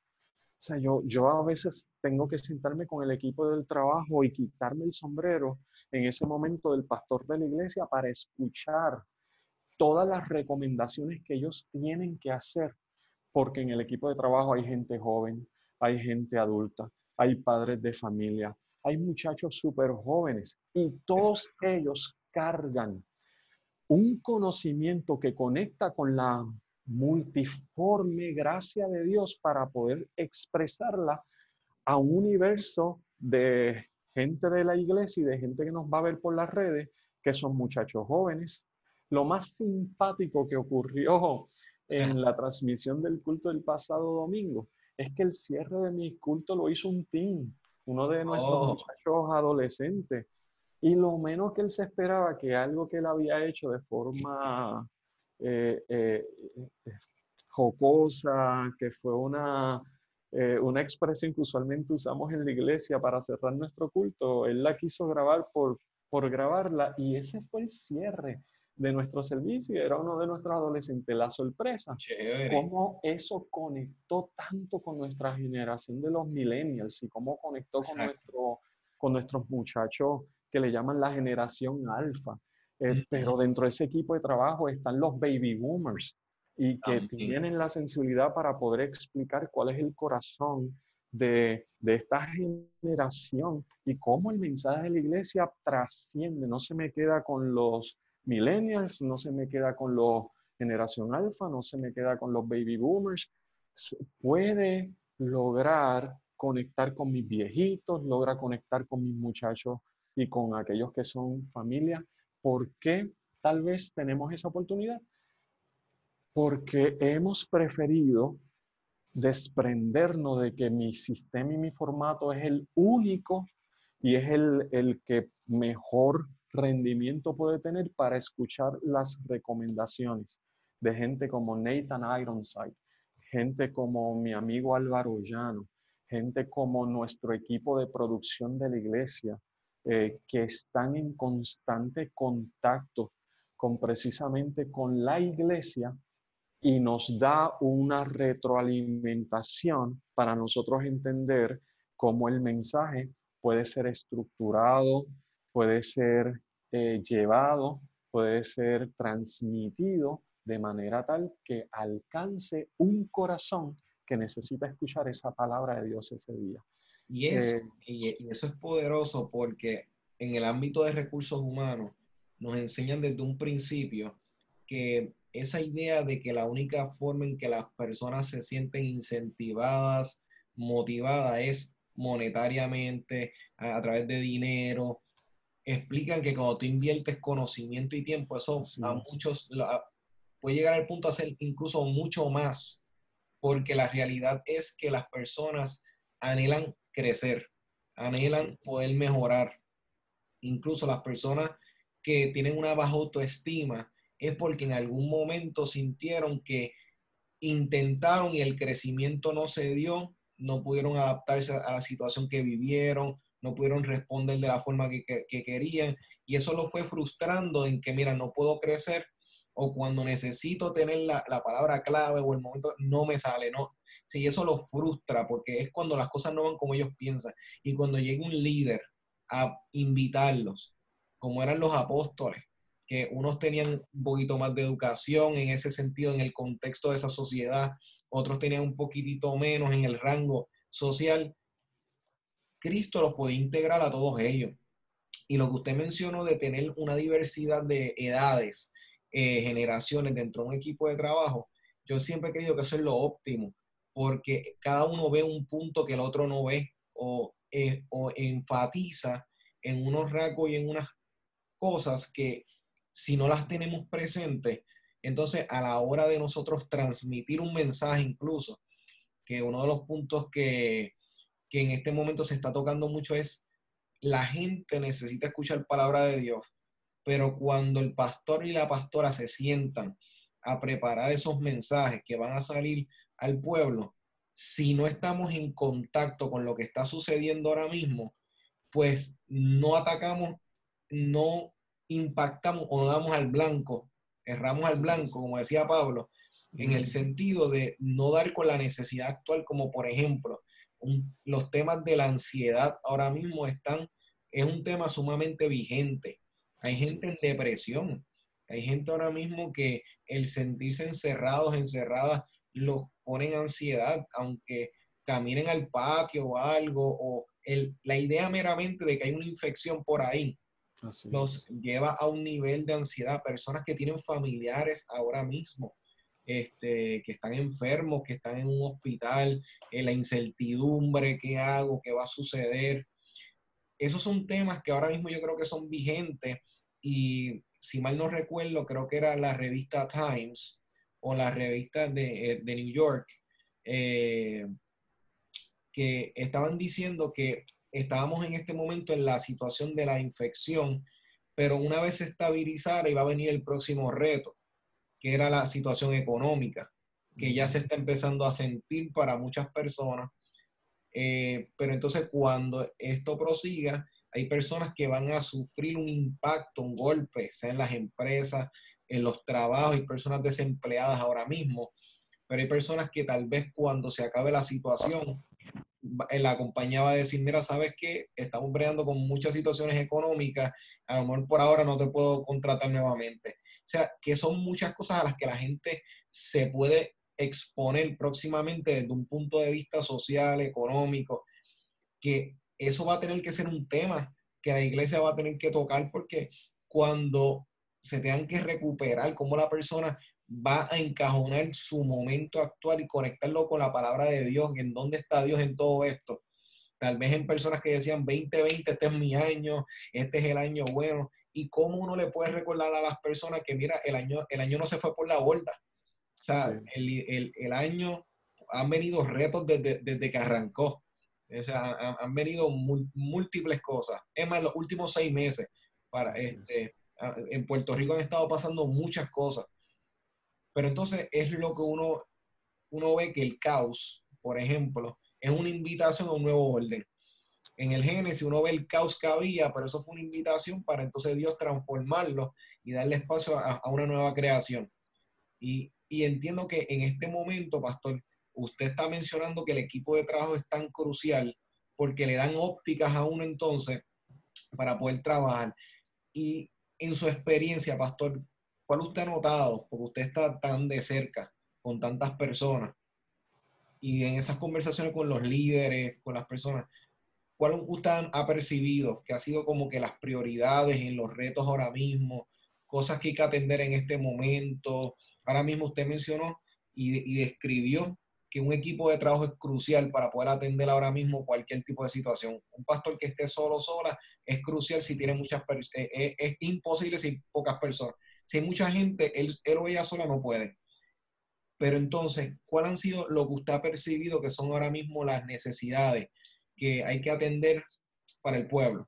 o sea, yo, yo a veces tengo que sentarme con el equipo del trabajo y quitarme el sombrero en ese momento del pastor de la iglesia para escuchar todas las recomendaciones que ellos tienen que hacer, porque en el equipo de trabajo hay gente joven, hay gente adulta, hay padres de familia, hay muchachos súper jóvenes y todos ellos cargan un conocimiento que conecta con la multiforme gracia de Dios para poder expresarla a un universo de gente de la iglesia y de gente que nos va a ver por las redes, que son muchachos jóvenes. Lo más simpático que ocurrió en la transmisión del culto del pasado domingo es que el cierre de mi culto lo hizo un team, uno de nuestros oh. muchachos adolescentes. Y lo menos que él se esperaba que algo que él había hecho de forma eh, eh, jocosa, que fue una, eh, una expresión que usualmente usamos en la iglesia para cerrar nuestro culto, él la quiso grabar por, por grabarla y ese fue el cierre de nuestro servicio, era uno de nuestros adolescentes, la sorpresa, cómo eso conectó tanto con nuestra generación de los millennials y cómo conectó con, nuestro, con nuestros muchachos que le llaman la generación alfa. Eh, pero dentro de ese equipo de trabajo están los baby boomers y que tienen la sensibilidad para poder explicar cuál es el corazón de, de, esta generación y cómo el mensaje de la iglesia trasciende, no se me queda con los millennials, no se me queda con los generación alfa, no se me queda con los baby boomers, puede lograr conectar con mis viejitos, logra conectar con mis muchachos y con aquellos que son familia. ¿Por qué tal vez tenemos esa oportunidad? Porque hemos preferido desprendernos de que mi sistema y mi formato es el único y es el, el que mejor rendimiento puede tener para escuchar las recomendaciones de gente como Nathan Ironside, gente como mi amigo Álvaro Llano, gente como nuestro equipo de producción de la iglesia, eh, que están en constante contacto con precisamente con la iglesia y nos da una retroalimentación para nosotros entender cómo el mensaje puede ser estructurado, puede ser eh, llevado, puede ser transmitido de manera tal que alcance un corazón que necesita escuchar esa palabra de Dios ese día. Y eso, eh, y eso es poderoso porque en el ámbito de recursos humanos nos enseñan desde un principio que esa idea de que la única forma en que las personas se sienten incentivadas, motivadas, es monetariamente, a, través de dinero. Explican que cuando tú inviertes conocimiento y tiempo, eso a muchos puede llegar al punto de ser incluso mucho más, porque la realidad es que las personas anhelan crecer, anhelan poder mejorar. Incluso las personas que tienen una baja autoestima es porque en algún momento sintieron que intentaron y el crecimiento no se dio, no pudieron adaptarse a la situación que vivieron, no pudieron responder de la forma que, querían y eso lo fue frustrando en que, mira, no puedo crecer o cuando necesito tener la, la palabra clave o el momento, no me sale, no, Sí, eso los frustra porque es cuando las cosas no van como ellos piensan. Y cuando llega un líder a invitarlos, como eran los apóstoles, que unos tenían un poquito más de educación en ese sentido, en el contexto de esa sociedad, otros tenían un poquitito menos en el rango social, Cristo los podía integrar a todos ellos. Y lo que usted mencionó de tener una diversidad de edades, eh, generaciones dentro de un equipo de trabajo, yo siempre he creído que eso es lo óptimo, porque cada uno ve un punto que el otro no ve o, eh, o enfatiza en unos rasgos y en unas cosas que si no las tenemos presentes, entonces a la hora de nosotros transmitir un mensaje incluso, que uno de los puntos que, que en este momento se está tocando mucho es la gente necesita escuchar palabra de Dios, pero cuando el pastor y la pastora se sientan a preparar esos mensajes que van a salir al pueblo, si no estamos en contacto con lo que está sucediendo ahora mismo, pues no atacamos, no impactamos o no damos al blanco, erramos al blanco, como decía Pablo, en el sentido de no dar con la necesidad actual, como por ejemplo, los temas de la ansiedad ahora mismo están, es un tema sumamente vigente. Hay gente en depresión, hay gente ahora mismo que el sentirse encerrados, encerradas, los ponen ansiedad, aunque caminen al patio o algo, o el, la idea meramente de que hay una infección por ahí, los lleva a un nivel de ansiedad. Personas que tienen familiares ahora mismo este, que están enfermos, que están en un hospital, en la incertidumbre, qué hago, qué va a suceder. Esos son temas que ahora mismo yo creo que son vigentes y si mal no recuerdo, creo que era la revista Times o la revista de, eh, New York, eh, que estaban diciendo que estábamos en este momento en la situación de la infección, pero una vez se estabilizara iba a venir el próximo reto, que era la situación económica, que ya se está empezando a sentir para muchas personas. Eh, pero entonces cuando esto prosiga, hay personas que van a sufrir un impacto, un golpe, sea en las empresas, en los trabajos, hay personas desempleadas ahora mismo, pero hay personas que tal vez cuando se acabe la situación, la compañía va a decir, mira, ¿sabes qué? Estamos bregando con muchas situaciones económicas, a lo mejor por ahora no te puedo contratar nuevamente. O sea, que son muchas cosas a las que la gente se puede exponer próximamente desde un punto de vista social, económico, que eso va a tener que ser un tema que la iglesia va a tener que tocar porque cuando se tengan que recuperar, cómo la persona va a encajonar su momento actual y conectarlo con la palabra de Dios, en dónde está Dios en todo esto. Tal vez en personas que decían 2020, este es mi año, este es el año bueno, y cómo uno le puede recordar a las personas que, mira, el año, el año no se fue por la borda. O sea, el, el, año han venido retos desde, desde que arrancó. O sea, han, venido múltiples cosas. Es más, los últimos seis meses, para, este, en Puerto Rico han estado pasando muchas cosas. Pero entonces es lo que uno, uno ve que el caos, por ejemplo, es una invitación a un nuevo orden. En el Génesis uno ve el caos que había, pero eso fue una invitación para entonces Dios transformarlo y darle espacio a, una nueva creación. Y, y entiendo que en este momento, pastor, usted está mencionando que el equipo de trabajo es tan crucial porque le dan ópticas a uno entonces para poder trabajar. Y en su experiencia, pastor, ¿cuál usted ha notado? Porque usted está tan de cerca con tantas personas y en esas conversaciones con los líderes, con las personas, ¿cuál usted ha percibido que ha sido como que las prioridades en los retos ahora mismo, cosas que hay que atender en este momento? Ahora mismo usted mencionó y, y describió que un equipo de trabajo es crucial para poder atender ahora mismo cualquier tipo de situación. Un pastor que esté solo sola es crucial si tiene muchas personas, eh, eh, es imposible si pocas personas. Si hay mucha gente, él, él o ella sola no puede. Pero entonces, ¿cuál han sido lo que usted ha percibido que son ahora mismo las necesidades que hay que atender para el pueblo?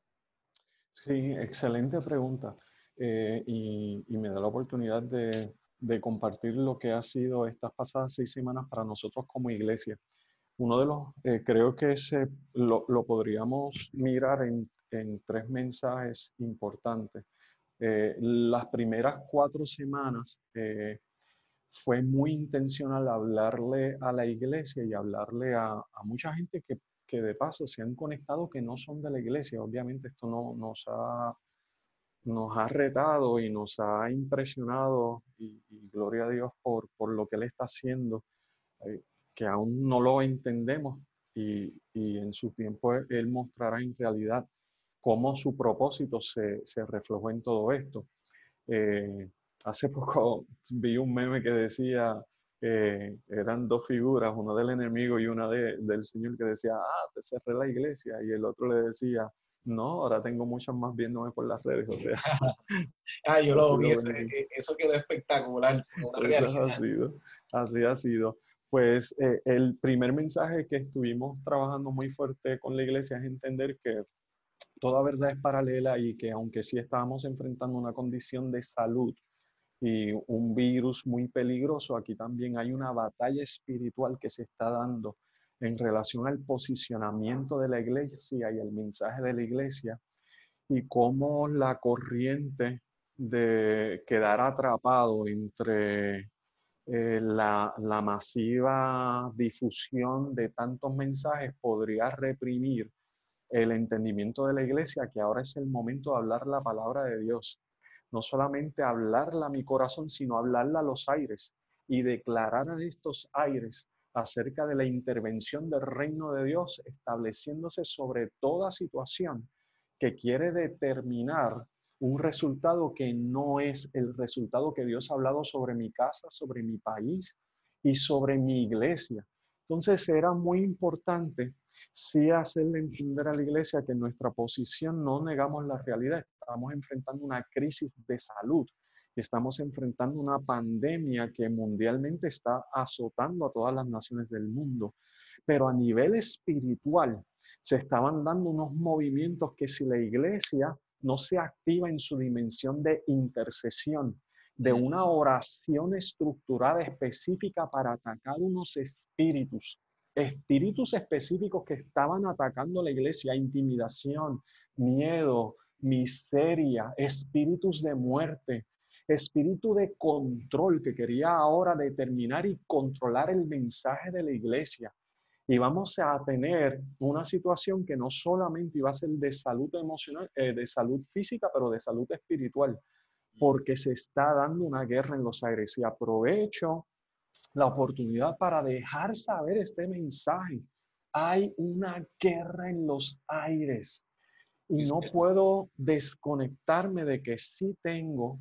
Sí, excelente pregunta. Eh, y, y, me da la oportunidad de, de compartir lo que ha sido estas pasadas seis semanas para nosotros como iglesia. Uno de los, eh, creo que se, lo, lo, podríamos mirar en, en, tres mensajes importantes. Eh, las primeras cuatro semanas eh, fue muy intencional hablarle a la iglesia y hablarle a, a mucha gente que, que, de paso se han conectado que no son de la iglesia. Obviamente esto no nos ha nos ha retado y nos ha impresionado y, gloria a Dios por, por, lo que Él está haciendo, eh, que aún no lo entendemos y, y, en su tiempo Él mostrará en realidad cómo su propósito se, se reflejó en todo esto. Eh, hace poco vi un meme que decía, que eran dos figuras, una del enemigo y una de, del Señor, que decía, ah, te cerré la iglesia, y el otro le decía, no, ahora tengo muchas más viéndome por las redes, o sea. ah, yo lo vi, eso, quedó espectacular. Así ha sido, así ha sido. Pues eh, el primer mensaje que estuvimos trabajando muy fuerte con la iglesia es entender que toda verdad es paralela y que aunque sí estábamos enfrentando una condición de salud y un virus muy peligroso, aquí también hay una batalla espiritual que se está dando en relación al posicionamiento de la iglesia y el mensaje de la iglesia y cómo la corriente de quedar atrapado entre eh, la, la, masiva difusión de tantos mensajes podría reprimir el entendimiento de la iglesia, que ahora es el momento de hablar la palabra de Dios. No solamente hablarla a mi corazón, sino hablarla a los aires y declarar a estos aires acerca de la intervención del reino de Dios estableciéndose sobre toda situación que quiere determinar un resultado que no es el resultado que Dios ha hablado sobre mi casa, sobre mi país y sobre mi iglesia. Entonces era muy importante sí hacerle entender a la iglesia que en nuestra posición no negamos la realidad, estamos enfrentando una crisis de salud, estamos enfrentando una pandemia que mundialmente está azotando a todas las naciones del mundo, pero a nivel espiritual se estaban dando unos movimientos que si la iglesia no se activa en su dimensión de intercesión, de una oración estructurada específica para atacar unos espíritus, espíritus específicos que estaban atacando la iglesia, intimidación, miedo, miseria, espíritus de muerte, espíritu de control que quería ahora determinar y controlar el mensaje de la iglesia. Y vamos a tener una situación que no solamente iba a ser de salud emocional, eh, de salud física, pero de salud espiritual, porque se está dando una guerra en los aires. Y aprovecho la oportunidad para dejar saber este mensaje. Hay una guerra en los aires y no puedo desconectarme de que sí tengo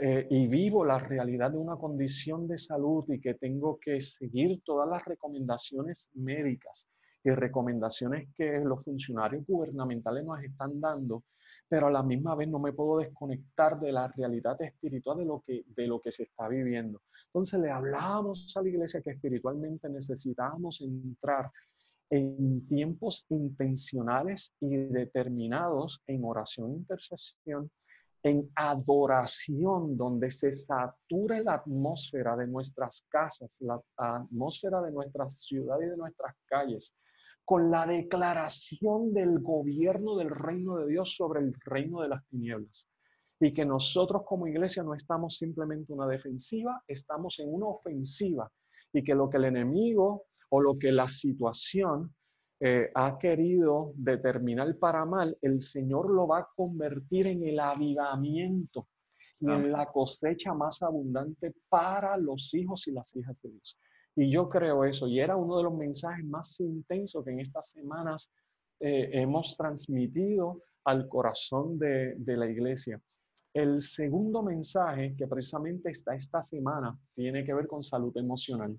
eh, y vivo la realidad de una condición de salud y que tengo que seguir todas las recomendaciones médicas y recomendaciones que los funcionarios gubernamentales nos están dando, pero a la misma vez no me puedo desconectar de la realidad espiritual de lo que, de lo que se está viviendo. Entonces le hablábamos a la iglesia que espiritualmente necesitábamos entrar en tiempos intencionales y determinados en oración e intercesión en adoración, donde se sature la atmósfera de nuestras casas, la atmósfera de nuestras ciudades y de nuestras calles, con la declaración del gobierno del reino de Dios sobre el reino de las tinieblas. Y que nosotros como iglesia no estamos simplemente una defensiva, estamos en una ofensiva. Y que lo que el enemigo o lo que la situación eh, ha querido determinar para mal, el Señor lo va a convertir en el avivamiento y en la cosecha más abundante para los hijos y las hijas de Dios. Y yo creo eso, y era uno de los mensajes más intensos que en estas semanas eh, hemos transmitido al corazón de, de, la iglesia. El segundo mensaje que precisamente está esta semana tiene que ver con salud emocional.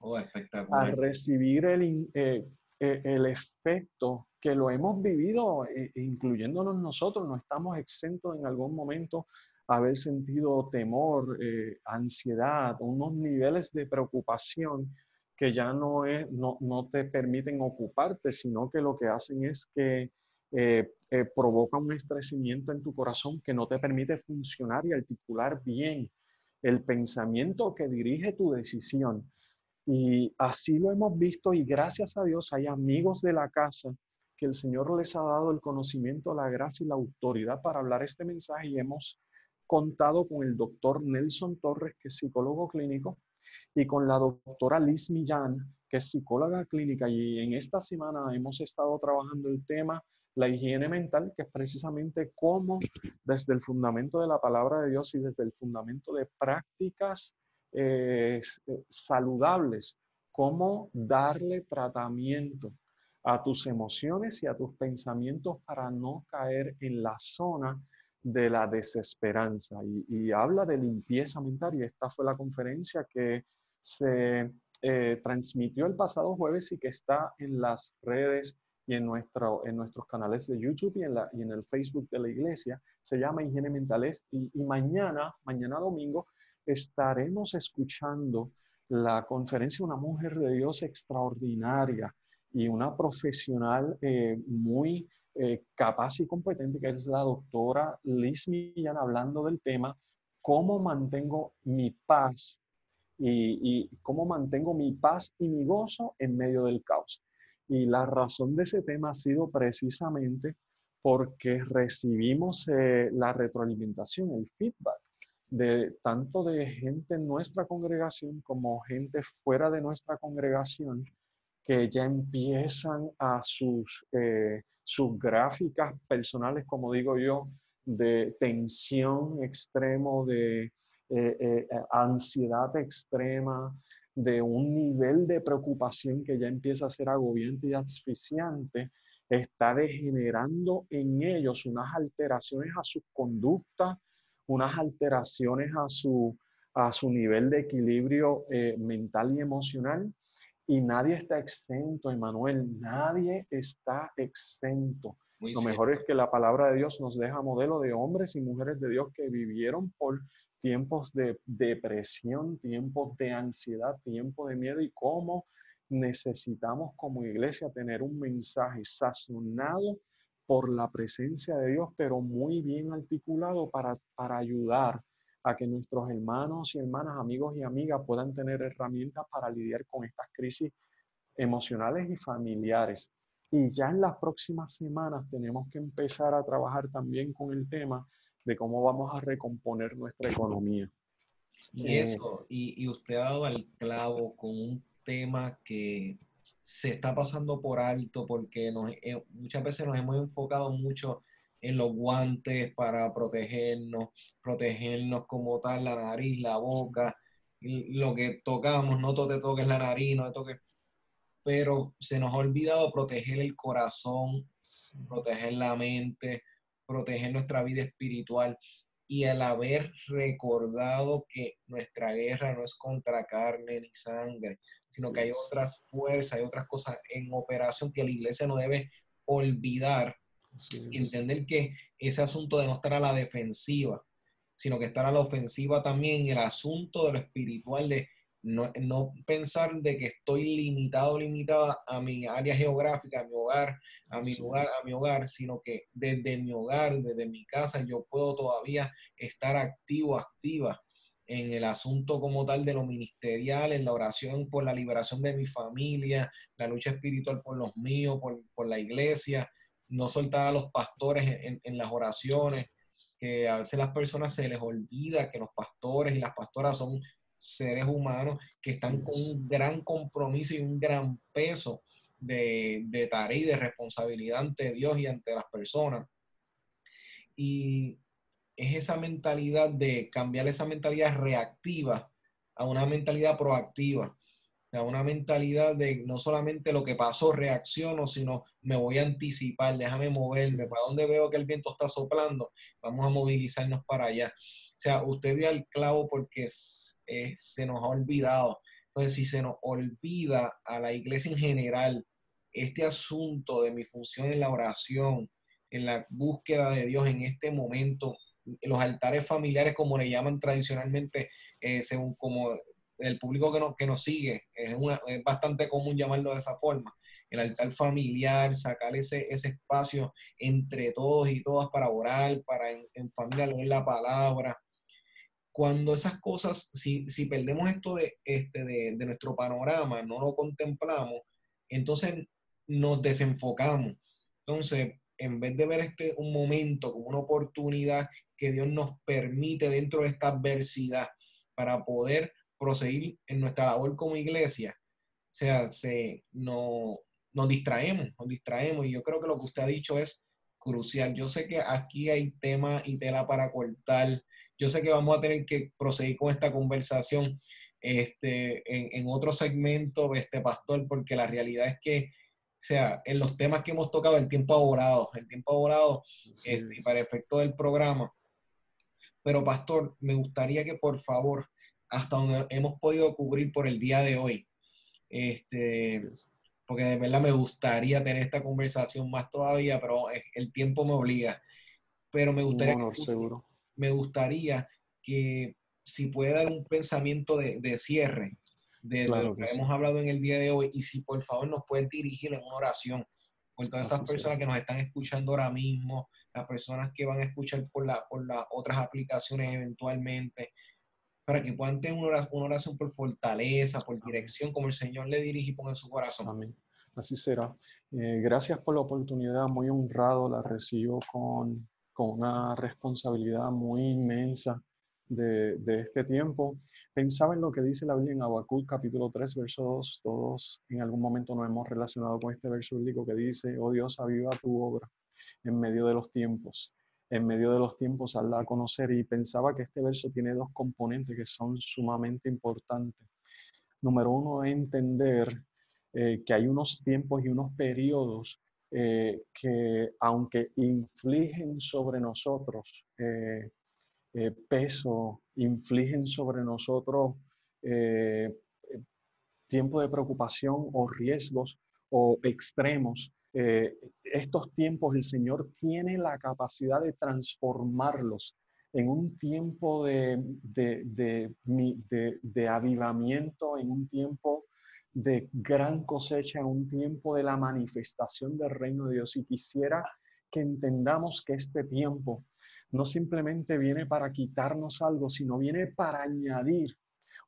Oh, espectacular. A recibir el, eh, eh, el efecto que lo hemos vivido, eh, incluyéndonos nosotros, no estamos exentos en algún momento haber sentido temor, eh, ansiedad, unos niveles de preocupación que ya no, es, no, no, te permiten ocuparte, sino que lo que hacen es que provoca un estresamiento en tu corazón que no te permite funcionar y articular bien el pensamiento que dirige tu decisión. Y así lo hemos visto y gracias a Dios hay amigos de la casa que el Señor les ha dado el conocimiento, la gracia y la autoridad para hablar este mensaje y hemos contado con el doctor Nelson Torres, que es psicólogo clínico, y con la doctora Liz Millán, que es psicóloga clínica. Y en esta semana hemos estado trabajando el tema la higiene mental, que es precisamente cómo desde el fundamento de la palabra de Dios y desde el fundamento de prácticas eh, saludables, cómo darle tratamiento a tus emociones y a tus pensamientos para no caer en la zona de la desesperanza. Y, habla de limpieza mental y esta fue la conferencia que se eh, transmitió el pasado jueves y que está en las redes y en, nuestro, en nuestros canales de YouTube y en, la, y en el Facebook de la iglesia. Se llama Higiene Mentales y, y mañana, mañana domingo, estaremos escuchando la conferencia de una mujer de Dios extraordinaria y una profesional eh, muy eh, capaz y competente, que es la doctora Liz Millán, hablando del tema, cómo mantengo mi paz y, cómo mantengo mi paz y mi gozo en medio del caos. Y la razón de ese tema ha sido precisamente porque recibimos eh, la retroalimentación, el feedback de tanto de gente en nuestra congregación como gente fuera de nuestra congregación que ya empiezan a sus, eh, sus gráficas personales, como digo yo, de tensión extremo, de eh, eh, ansiedad extrema, de un nivel de preocupación que ya empieza a ser agobiante y asfixiante, está degenerando en ellos unas alteraciones a sus conductas, unas alteraciones a su, a su nivel de equilibrio eh, mental y emocional. Y nadie está exento, Emanuel, nadie está exento. Lo mejor es que la palabra de Dios nos deja modelo de hombres y mujeres de Dios que vivieron por tiempos de depresión, tiempos de ansiedad, tiempos de miedo y cómo necesitamos como iglesia tener un mensaje sazonado por la presencia de Dios, pero muy bien articulado para, para ayudar a que nuestros hermanos y hermanas, amigos y amigas puedan tener herramientas para lidiar con estas crisis emocionales y familiares. Y ya en las próximas semanas tenemos que empezar a trabajar también con el tema de cómo vamos a recomponer nuestra economía. Y eh, eso, y, y usted ha dado al clavo con un tema que se está pasando por alto porque eh, muchas veces nos hemos enfocado mucho en los guantes para protegernos, protegernos como tal la nariz, la boca, lo que tocamos, no te toques la nariz, no te toques, pero se nos ha olvidado proteger el corazón, proteger la mente, proteger nuestra vida espiritual y al haber recordado que nuestra guerra no es contra carne ni sangre, sino que hay otras fuerzas, hay otras cosas en operación que la iglesia no debe olvidar y entender que ese asunto de no estar a la defensiva, sino que estar a la ofensiva también, el asunto de lo espiritual, de no, no, pensar de que estoy limitado, limitada a mi área geográfica, a mi hogar, a mi lugar, a mi hogar, sino que desde mi hogar, desde mi casa, yo puedo todavía estar activo, activa en el asunto como tal de lo ministerial, en la oración por la liberación de mi familia, la lucha espiritual por los míos, por, por la iglesia, no soltar a los pastores en, en las oraciones, que a veces las personas se les olvida que los pastores y las pastoras son seres humanos que están con un gran compromiso y un gran peso de, de tarea y de responsabilidad ante Dios y ante las personas. Y es esa mentalidad de cambiar esa mentalidad reactiva a una mentalidad proactiva, a una mentalidad de no solamente lo que pasó reacciono, sino me voy a anticipar, déjame moverme, para donde veo que el viento está soplando, vamos a movilizarnos para allá. O sea, usted dio el clavo porque se nos ha olvidado. Entonces, si se nos olvida a la iglesia en general este asunto de mi función en la oración, en la búsqueda de Dios en este momento, los altares familiares, como le llaman tradicionalmente, eh, según como el público que nos, que nos sigue, es, bastante común llamarlo de esa forma. El altar familiar, sacar ese, ese espacio entre todos y todas para orar, para en, en familia leer la palabra, cuando esas cosas, si, si perdemos esto de, este, de, de, nuestro panorama, no lo contemplamos, entonces nos desenfocamos. Entonces, en vez de ver este un momento como una oportunidad que Dios nos permite dentro de esta adversidad para poder proseguir en nuestra labor como iglesia, o sea, se, no, nos distraemos, nos distraemos. Y yo creo que lo que usted ha dicho es crucial. Yo sé que aquí hay tema y tela para cortar yo sé que vamos a tener que proseguir con esta conversación este, en, otro segmento, este pastor, porque la realidad es que, o sea, en los temas que hemos tocado, el tiempo ha volado, el tiempo ha volado este, para efecto del programa. Pero, pastor, me gustaría que por favor, hasta donde hemos podido cubrir por el día de hoy, este, porque de verdad me gustaría tener esta conversación más todavía, pero el tiempo me obliga. Pero me gustaría seguro me gustaría que si puede dar un pensamiento de, cierre de, lo que, hemos hablado en el día de hoy y si por favor nos puede dirigir en una oración por todas esas personas que nos están escuchando ahora mismo, las personas que van a escuchar por, la, por las otras aplicaciones eventualmente, para que puedan tener una oración, por fortaleza, por dirección, como el Señor le dirige y pone en su corazón. Amén. Así será. Eh, gracias por la oportunidad, muy honrado, la recibo con con una responsabilidad muy inmensa de, este tiempo. Pensaba en lo que dice la Biblia en Habacuc capítulo 3, verso 2. Todos en algún momento nos hemos relacionado con este verso bíblico que dice, oh Dios, aviva tu obra en medio de los tiempos. En medio de los tiempos, hazla a conocer. Y pensaba que este verso tiene dos componentes que son sumamente importantes. Número uno, entender eh, que hay unos tiempos y unos periodos eh, que aunque infligen sobre nosotros eh, peso, infligen sobre nosotros tiempo de preocupación o riesgos o extremos, estos tiempos el Señor tiene la capacidad de transformarlos en un tiempo de, de, avivamiento, en un tiempo de gran cosecha, en un tiempo de la manifestación del reino de Dios. Y quisiera que entendamos que este tiempo no simplemente viene para quitarnos algo, sino viene para añadir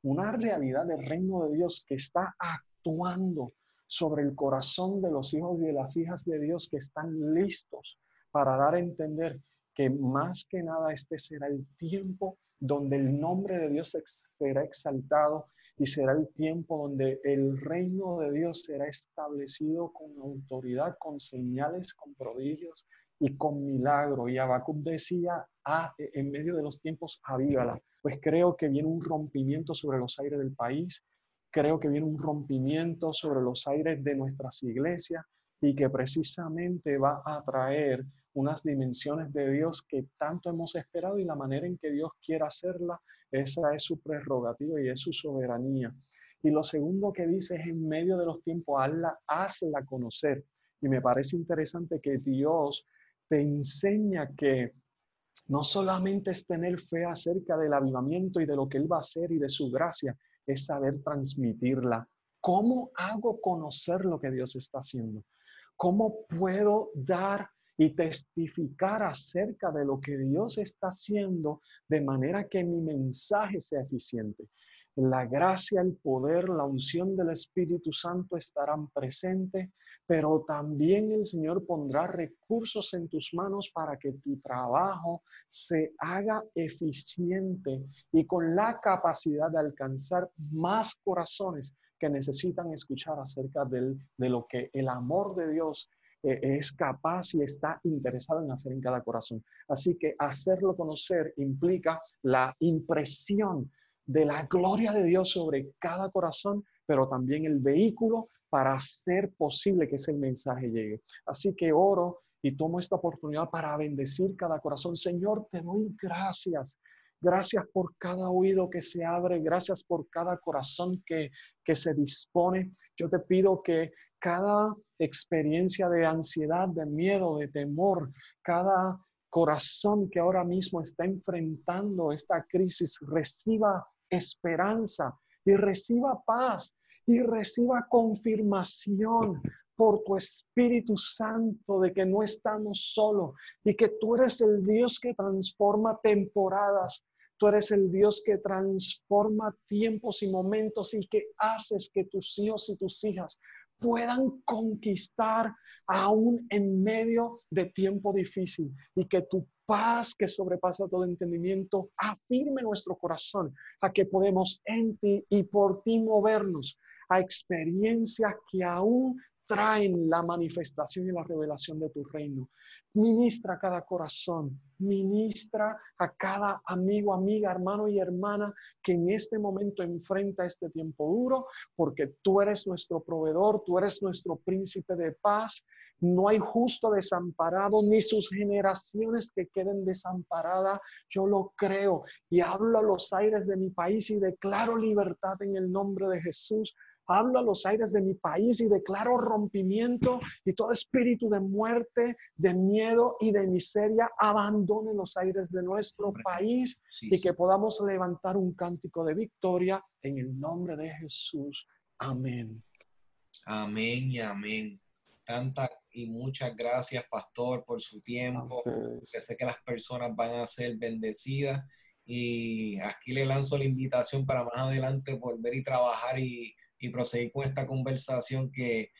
una realidad del reino de Dios que está actuando sobre el corazón de los hijos y de las hijas de Dios que están listos para dar a entender que más que nada este será el tiempo donde el nombre de Dios será exaltado y será el tiempo donde el reino de Dios será establecido con autoridad, con señales, con prodigios y con milagro. Y Habacuc decía, ah, en medio de los tiempos, avívala. Pues creo que viene un rompimiento sobre los aires del país, creo que viene un rompimiento sobre los aires de nuestras iglesias y que precisamente va a traer unas dimensiones de Dios que tanto hemos esperado y la manera en que Dios quiera hacerla, esa es su prerrogativa y es su soberanía. Y lo segundo que dice es en medio de los tiempos, hazla, hazla conocer. Y me parece interesante que Dios te enseña que no solamente es tener fe acerca del avivamiento y de lo que Él va a hacer y de su gracia, es saber transmitirla. ¿Cómo hago conocer lo que Dios está haciendo? ¿Cómo puedo dar y testificar acerca de lo que Dios está haciendo de manera que mi mensaje sea eficiente. La gracia, el poder, la unción del Espíritu Santo estarán presentes, pero también el Señor pondrá recursos en tus manos para que tu trabajo se haga eficiente y con la capacidad de alcanzar más corazones que necesitan escuchar acerca de lo que el amor de Dios eh, es capaz y está interesado en hacer en cada corazón. Así que hacerlo conocer implica la impresión de la gloria de Dios sobre cada corazón, pero también el vehículo para hacer posible que ese mensaje llegue. Así que oro y tomo esta oportunidad para bendecir cada corazón. Señor, te doy gracias. Gracias por cada oído que se abre, gracias por cada corazón que, que se dispone. Yo te pido que cada experiencia de ansiedad, de miedo, de temor, cada corazón que ahora mismo está enfrentando esta crisis reciba esperanza y reciba paz y reciba confirmación por tu Espíritu Santo de que no estamos solos y que tú eres el Dios que transforma temporadas. Tú eres el Dios que transforma tiempos y momentos y que haces que tus hijos y tus hijas puedan conquistar aún en medio de tiempo difícil y que tu paz que sobrepasa todo entendimiento afirme nuestro corazón a que podemos en ti y por ti movernos a experiencias que aún traen la manifestación y la revelación de tu reino. Ministra cada corazón, ministra a cada amigo, amiga, hermano y hermana que en este momento enfrenta este tiempo duro, porque tú eres nuestro proveedor, tú eres nuestro príncipe de paz. No hay justo desamparado, ni sus generaciones que queden desamparadas. Yo lo creo y hablo a los aires de mi país y declaro libertad en el nombre de Jesús hablo a los aires de mi país y declaro rompimiento y todo espíritu de muerte, de miedo y de miseria abandone los aires de nuestro país y que podamos levantar un cántico de victoria en el nombre de Jesús. Amén. Amén y amén. Tanta y muchas gracias, pastor, por su tiempo. Que sé que las personas van a ser bendecidas y aquí le lanzo la invitación para más adelante volver y trabajar y y proseguir con esta conversación que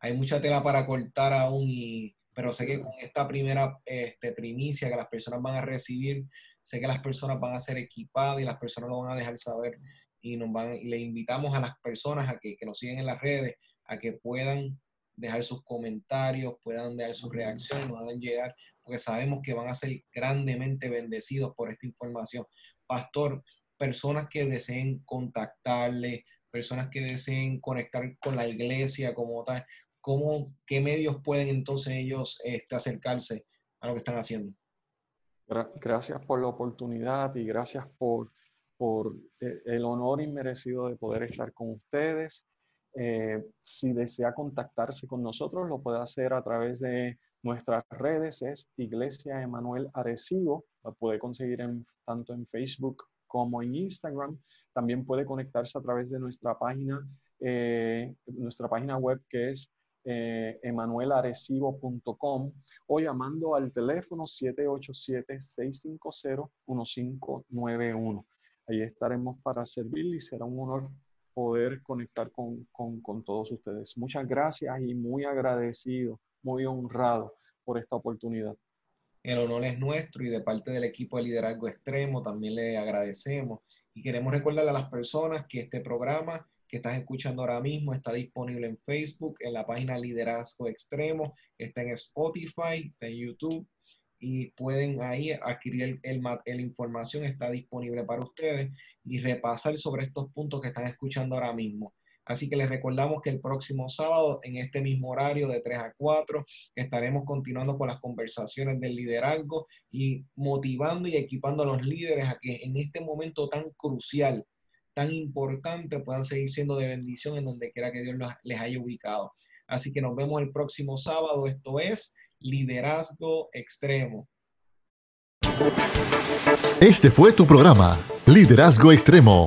hay mucha tela para cortar aún, y, pero sé que con esta primera este, primicia que las personas van a recibir, sé que las personas van a ser equipadas y las personas lo van a dejar saber y nos van y le invitamos a las personas a que, que nos siguen en las redes a que puedan dejar sus comentarios, puedan dejar sus reacciones, nos hagan llegar, porque sabemos que van a ser grandemente bendecidos por esta información. Pastor, personas que deseen contactarle, personas que deseen conectar con la iglesia como tal, ¿cómo, ¿qué medios pueden entonces ellos este, acercarse a lo que están haciendo? Gracias por la oportunidad y gracias por, eh, el honor inmerecido de poder estar con ustedes. Eh, si desea contactarse con nosotros, lo puede hacer a través de nuestras redes, es Iglesia Emanuel Arecibo, la puede conseguir tanto en Facebook como en Instagram. También puede conectarse a través de nuestra página, eh, nuestra página web que es eh, emanuelarecibo.com o llamando al teléfono 787-650-1591. Ahí estaremos para servirle y será un honor poder conectar con, con, todos ustedes. Muchas gracias y muy agradecido, muy honrado por esta oportunidad. El honor es nuestro y de parte del equipo de liderazgo extremo también le agradecemos y queremos recordarle a las personas que este programa que estás escuchando ahora mismo está disponible en Facebook, en la página Liderazgo Extremo, está en Spotify, está en YouTube y pueden ahí adquirir el, el, información, está disponible para ustedes y repasar sobre estos puntos que están escuchando ahora mismo. Así que les recordamos que el próximo sábado, en este mismo horario de 3 a 4, estaremos continuando con las conversaciones del liderazgo y motivando y equipando a los líderes a que en este momento tan crucial, tan importante, puedan seguir siendo de bendición en donde quiera que Dios les haya ubicado. Así que nos vemos el próximo sábado. Esto es Liderazgo Extremo. Este fue tu programa, Liderazgo Extremo.